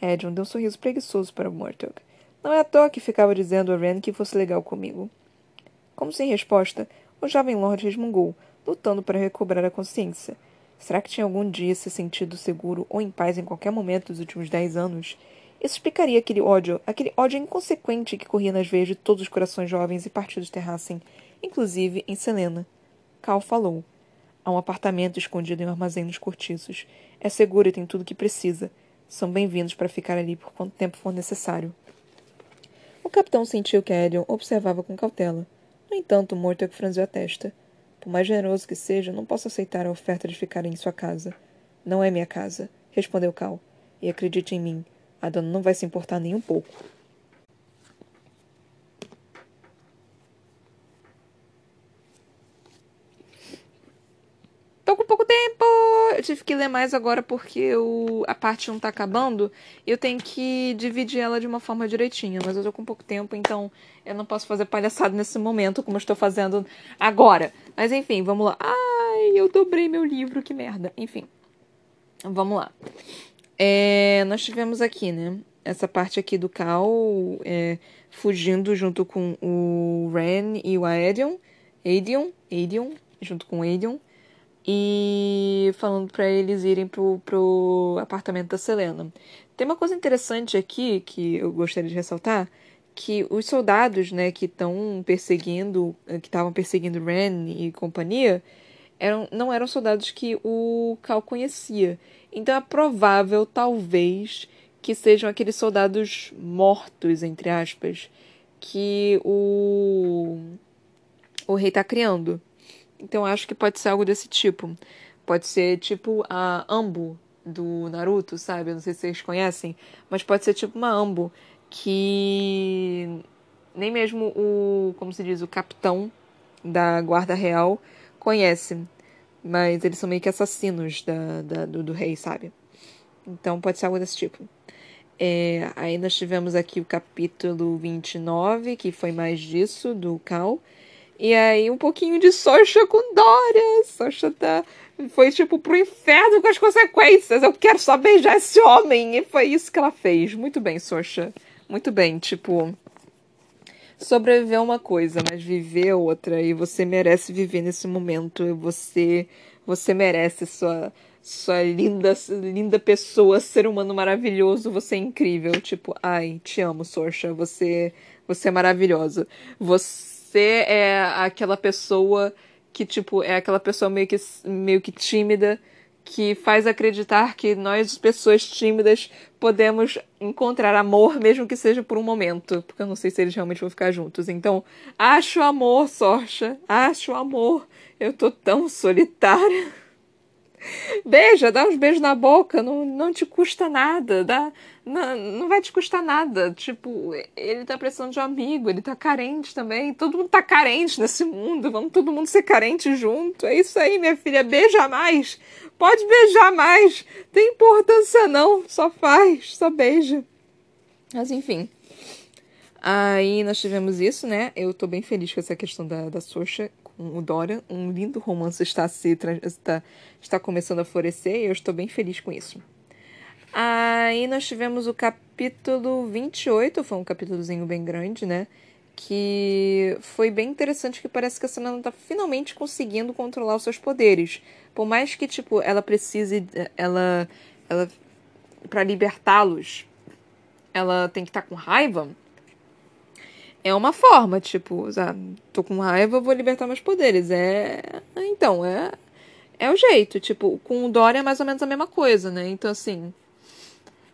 Edion deu um sorriso preguiçoso para Murtog. Não é à toa que ficava dizendo a Ren que fosse legal comigo. Como sem resposta, o jovem Lord resmungou, lutando para recobrar a consciência. Será que tinha algum dia se sentido seguro ou em paz em qualquer momento dos últimos dez anos? Isso explicaria aquele ódio, aquele ódio inconsequente que corria nas veias de todos os corações jovens e partidos terrassem, inclusive em Selena. Cal falou. Há um apartamento escondido em um armazém nos cortiços. É seguro e tem tudo o que precisa. São bem-vindos para ficar ali por quanto tempo for necessário. O capitão sentiu que Edion observava com cautela. No entanto, Mortag franziu a testa. Por mais generoso que seja, não posso aceitar a oferta de ficar em sua casa. Não é minha casa, respondeu Cal. E acredite em mim, a dona não vai se importar nem um pouco. Tô com pouco tempo! Eu tive que ler mais agora porque o, a parte 1 tá acabando eu tenho que dividir ela de uma forma direitinha. Mas eu tô com pouco tempo, então eu não posso fazer palhaçada nesse momento como eu estou fazendo agora. Mas enfim, vamos lá. Ai, eu dobrei meu livro, que merda. Enfim, vamos lá. É, nós tivemos aqui, né? Essa parte aqui do Cal é, fugindo junto com o Ren e o Aedion. Aedion, Aedion, junto com o Aedion e falando para eles irem pro, pro apartamento da Selena. Tem uma coisa interessante aqui que eu gostaria de ressaltar, que os soldados, né, que estão perseguindo, que estavam perseguindo Ren e companhia, eram, não eram soldados que o Cal conhecia. Então é provável, talvez, que sejam aqueles soldados mortos, entre aspas, que o, o rei está criando. Então acho que pode ser algo desse tipo. Pode ser tipo a Ambu do Naruto, sabe? Não sei se vocês conhecem, mas pode ser tipo uma Ambu que nem mesmo o, como se diz, o capitão da guarda real conhece. Mas eles são meio que assassinos da, da do, do, rei, sabe? Então pode ser algo desse tipo. É, aí nós tivemos aqui o capítulo 29, que foi mais disso, do Cal. E aí um pouquinho de Socha com Dória. Socha tá, foi tipo pro inferno com as consequências. Eu quero só beijar esse homem. E foi isso que ela fez. Muito bem, Socha. Muito bem, tipo. Sobreviver uma coisa, mas viver outra. E você merece viver nesse momento. Você, você merece sua, sua linda, linda pessoa, ser humano maravilhoso. Você é incrível. Tipo, ai, te amo, Socha. Você, você é maravilhosa. Você é aquela pessoa que, tipo, é aquela pessoa meio que, meio que tímida, que faz acreditar que nós, pessoas tímidas, podemos encontrar amor, mesmo que seja por um momento. Porque eu não sei se eles realmente vão ficar juntos. Então, acho amor, Sorcha. Acho amor. Eu tô tão solitária. Beija, dá uns beijos na boca, não, não te custa nada, dá, não, não vai te custar nada. Tipo, ele tá precisando de um amigo, ele tá carente também. Todo mundo tá carente nesse mundo, vamos todo mundo ser carente junto. É isso aí, minha filha, beija mais. Pode beijar mais, tem importância não, só faz, só beija. Mas enfim. Aí nós tivemos isso, né? Eu tô bem feliz com essa questão da, da Socha o Dorian. Um lindo romance está, se, está, está começando a florescer e eu estou bem feliz com isso. Aí nós tivemos o capítulo 28, foi um capítulozinho bem grande, né? Que foi bem interessante, que parece que a Selena tá finalmente conseguindo controlar os seus poderes. Por mais que, tipo, ela precise. Ela. ela para libertá-los, ela tem que estar tá com raiva é uma forma, tipo, sabe? tô com raiva, vou libertar meus poderes. É. Então, é. É o jeito. Tipo, com o Dora é mais ou menos a mesma coisa, né? Então, assim.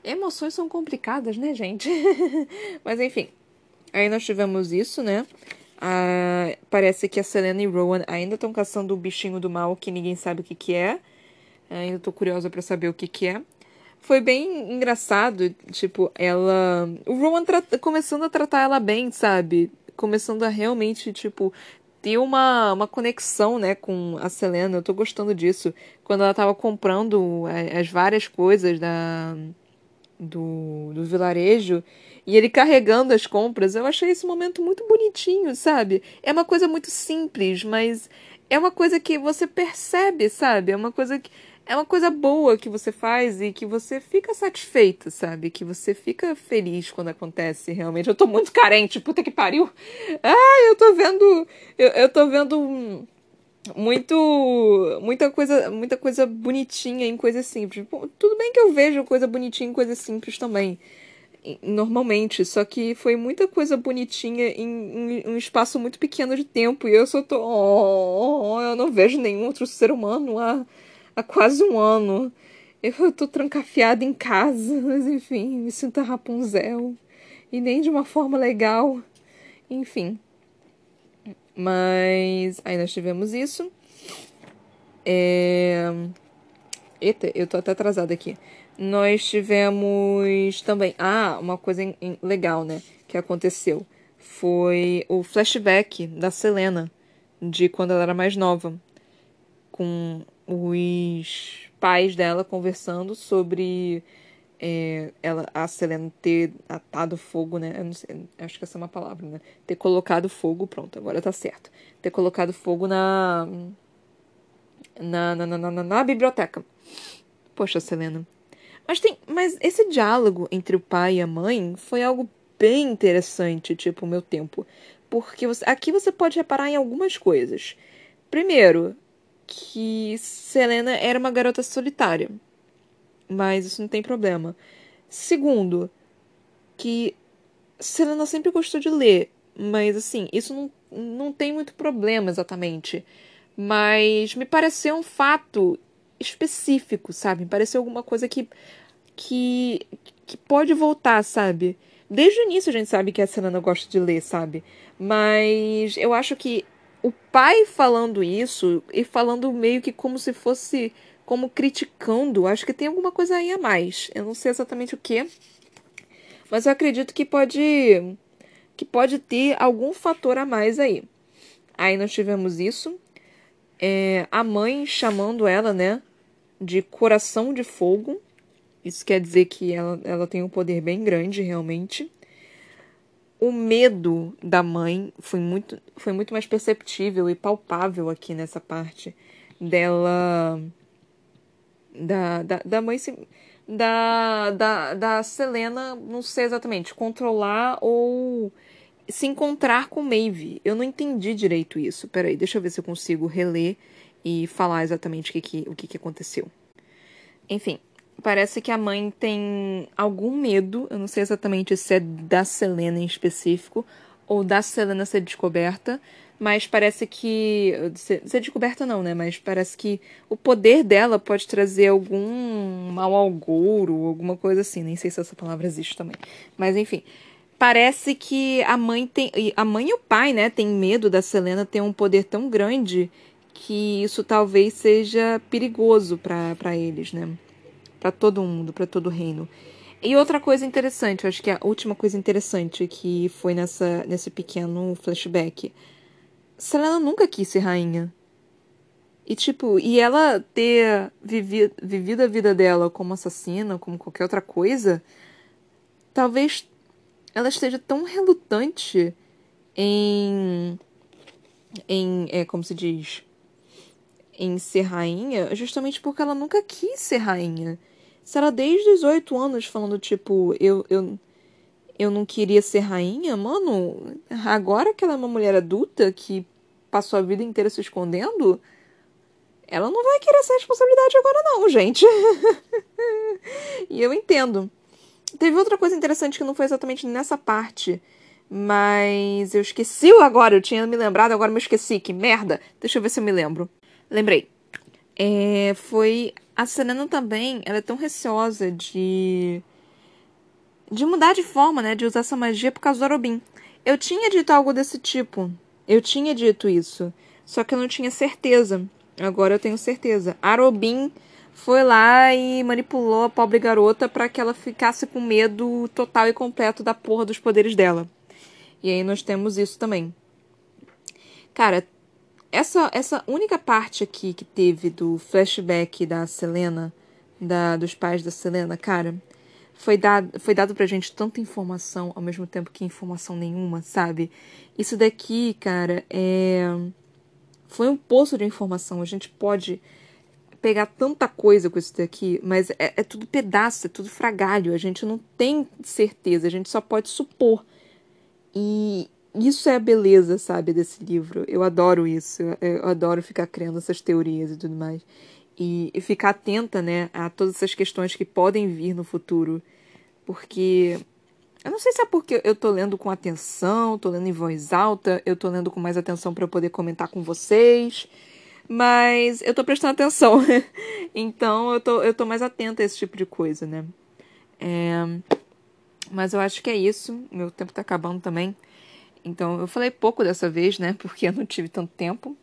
Emoções são complicadas, né, gente? Mas, enfim. Aí nós tivemos isso, né? Ah, parece que a Selena e Rowan ainda estão caçando o bichinho do mal que ninguém sabe o que, que é. Ainda tô curiosa para saber o que, que é foi bem engraçado, tipo, ela. O Rowan começando a tratar ela bem, sabe? Começando a realmente, tipo, ter uma, uma conexão, né, com a Selena. Eu tô gostando disso. Quando ela tava comprando as várias coisas da, do, do vilarejo e ele carregando as compras, eu achei esse momento muito bonitinho, sabe? É uma coisa muito simples, mas é uma coisa que você percebe, sabe? É uma coisa que é uma coisa boa que você faz e que você fica satisfeita, sabe? Que você fica feliz quando acontece realmente. Eu tô muito carente, puta que pariu. Ah, eu tô vendo. Eu, eu tô vendo muito muita coisa muita coisa bonitinha em coisas simples tudo bem que eu vejo coisa bonitinha em coisas simples também normalmente só que foi muita coisa bonitinha em, em um espaço muito pequeno de tempo e eu só tô oh, eu não vejo nenhum outro ser humano lá há quase um ano. Eu tô trancafiada em casa, mas enfim, me sinto a Rapunzel. E nem de uma forma legal. Enfim. Mas aí nós tivemos isso. É... Eita, eu tô até atrasada aqui. Nós tivemos também. Ah, uma coisa legal, né? Que aconteceu. Foi o flashback da Selena, de quando ela era mais nova. Com os pais dela conversando sobre é, ela, a Selena ter atado fogo, né? Eu não sei, acho que essa é uma palavra, né? Ter colocado fogo, pronto, agora tá certo. Ter colocado fogo na na, na, na, na, na biblioteca. Poxa, Selena. Mas tem, mas esse diálogo entre o pai e a mãe foi algo bem interessante, tipo, o meu tempo. Porque você, aqui você pode reparar em algumas coisas. Primeiro, que Selena era uma garota solitária. Mas isso não tem problema. Segundo, que Selena sempre gostou de ler. Mas assim, isso não, não tem muito problema exatamente. Mas me pareceu um fato específico, sabe? Me pareceu alguma coisa que, que, que pode voltar, sabe? Desde o início a gente sabe que a Selena gosta de ler, sabe? Mas eu acho que o pai falando isso e falando meio que como se fosse como criticando, acho que tem alguma coisa aí a mais. Eu não sei exatamente o que, mas eu acredito que pode que pode ter algum fator a mais aí. Aí nós tivemos isso, é, a mãe chamando ela, né, de coração de fogo. Isso quer dizer que ela, ela tem um poder bem grande, realmente o medo da mãe foi muito, foi muito mais perceptível e palpável aqui nessa parte dela. Da, da, da mãe se, da, da, da Selena, não sei exatamente, controlar ou se encontrar com Maeve. Eu não entendi direito isso. Peraí, deixa eu ver se eu consigo reler e falar exatamente o que, que, o que, que aconteceu. Enfim, parece que a mãe tem algum medo, eu não sei exatamente se é da Selena em específico, ou da Selena ser descoberta, mas parece que. Ser, ser descoberta não, né? Mas parece que o poder dela pode trazer algum mal ao gouro, alguma coisa assim. Nem sei se essa palavra existe também. Mas enfim. Parece que a mãe tem. A mãe e o pai, né, tem medo da Selena ter um poder tão grande que isso talvez seja perigoso para eles, né? Para todo mundo, para todo reino. E outra coisa interessante, eu acho que a última coisa interessante que foi nessa, nesse pequeno flashback. Selena nunca quis ser rainha. E, tipo, e ela ter vivi, vivido a vida dela como assassina, como qualquer outra coisa, talvez ela esteja tão relutante em. em. É, como se diz? Em ser rainha, justamente porque ela nunca quis ser rainha. Se ela desde os oito anos falando, tipo, eu, eu, eu não queria ser rainha, mano, agora que ela é uma mulher adulta que passou a vida inteira se escondendo, ela não vai querer essa responsabilidade agora, não, gente. e eu entendo. Teve outra coisa interessante que não foi exatamente nessa parte, mas eu esqueci agora, eu tinha me lembrado, agora me esqueci, que merda. Deixa eu ver se eu me lembro. Lembrei. É, foi a Serena também, ela é tão receosa de de mudar de forma, né, de usar essa magia por causa do Arobin. Eu tinha dito algo desse tipo. Eu tinha dito isso, só que eu não tinha certeza. Agora eu tenho certeza. Arobin foi lá e manipulou a pobre garota para que ela ficasse com medo total e completo da porra dos poderes dela. E aí nós temos isso também. Cara, essa, essa única parte aqui que teve do flashback da Selena, da, dos pais da Selena, cara, foi dado, foi dado pra gente tanta informação ao mesmo tempo que informação nenhuma, sabe? Isso daqui, cara, é. Foi um poço de informação. A gente pode pegar tanta coisa com isso daqui, mas é, é tudo pedaço, é tudo fragalho. A gente não tem certeza, a gente só pode supor. E, isso é a beleza, sabe, desse livro. Eu adoro isso. Eu adoro ficar criando essas teorias e tudo mais. E, e ficar atenta, né, a todas essas questões que podem vir no futuro. Porque eu não sei se é porque eu tô lendo com atenção, tô lendo em voz alta, eu tô lendo com mais atenção para eu poder comentar com vocês, mas eu tô prestando atenção. então eu tô, eu tô mais atenta a esse tipo de coisa, né? É... Mas eu acho que é isso. Meu tempo tá acabando também. Então eu falei pouco dessa vez, né? Porque eu não tive tanto tempo.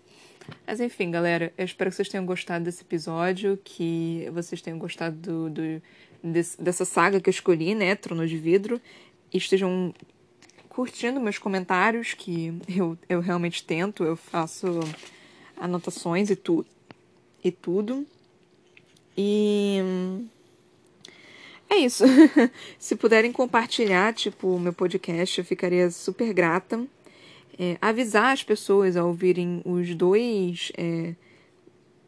Mas enfim, galera, eu espero que vocês tenham gostado desse episódio, que vocês tenham gostado do, do desse, dessa saga que eu escolhi, né? Trono de Vidro, e estejam curtindo meus comentários, que eu, eu realmente tento, eu faço anotações e, tu, e tudo. E é isso. Se puderem compartilhar, tipo, o meu podcast, eu ficaria super grata. É, avisar as pessoas a ouvirem os dois. É,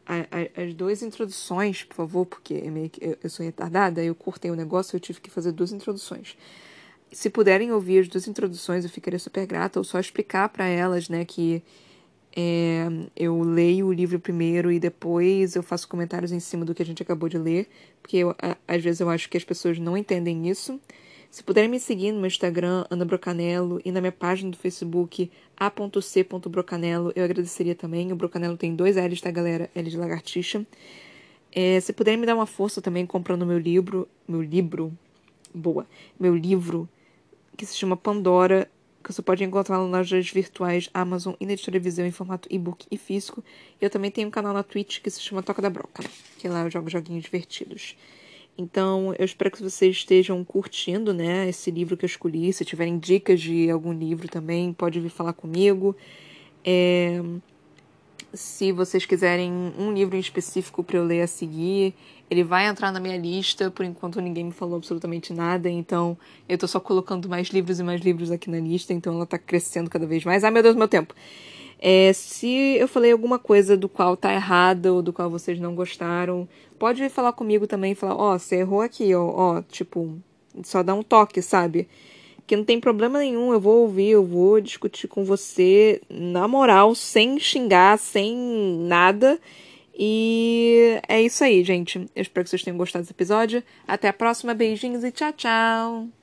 a, a, as duas introduções, por favor, porque é meio que, eu, eu sou retardada, eu cortei o negócio, eu tive que fazer duas introduções. Se puderem ouvir as duas introduções, eu ficaria super grata, ou só explicar para elas, né, que é, eu leio o livro primeiro e depois eu faço comentários em cima do que a gente acabou de ler, porque eu, às vezes eu acho que as pessoas não entendem isso. Se puderem me seguir no meu Instagram, Ana Brocanello, e na minha página do Facebook, a.c.brocanello, eu agradeceria também. O Brocanello tem dois L's, tá, galera? L de lagartixa. É, se puderem me dar uma força também comprando meu livro, meu livro, boa, meu livro, que se chama Pandora, que você pode encontrar nas lojas virtuais Amazon e editora Viseu em formato e-book e físico. E eu também tenho um canal na Twitch que se chama Toca da Broca, que lá eu jogo joguinhos divertidos. Então, eu espero que vocês estejam curtindo, né, esse livro que eu escolhi. Se tiverem dicas de algum livro também, pode vir falar comigo. É... Se vocês quiserem um livro em específico para eu ler a seguir, ele vai entrar na minha lista. Por enquanto ninguém me falou absolutamente nada, então eu tô só colocando mais livros e mais livros aqui na lista, então ela tá crescendo cada vez mais. Ai meu Deus, meu tempo. É, se eu falei alguma coisa do qual tá errada ou do qual vocês não gostaram, pode falar comigo também e falar, ó, oh, você errou aqui, ó, ó, tipo, só dá um toque, sabe? Que não tem problema nenhum, eu vou ouvir, eu vou discutir com você na moral, sem xingar, sem nada. E é isso aí, gente. Eu espero que vocês tenham gostado desse episódio. Até a próxima, beijinhos e tchau, tchau!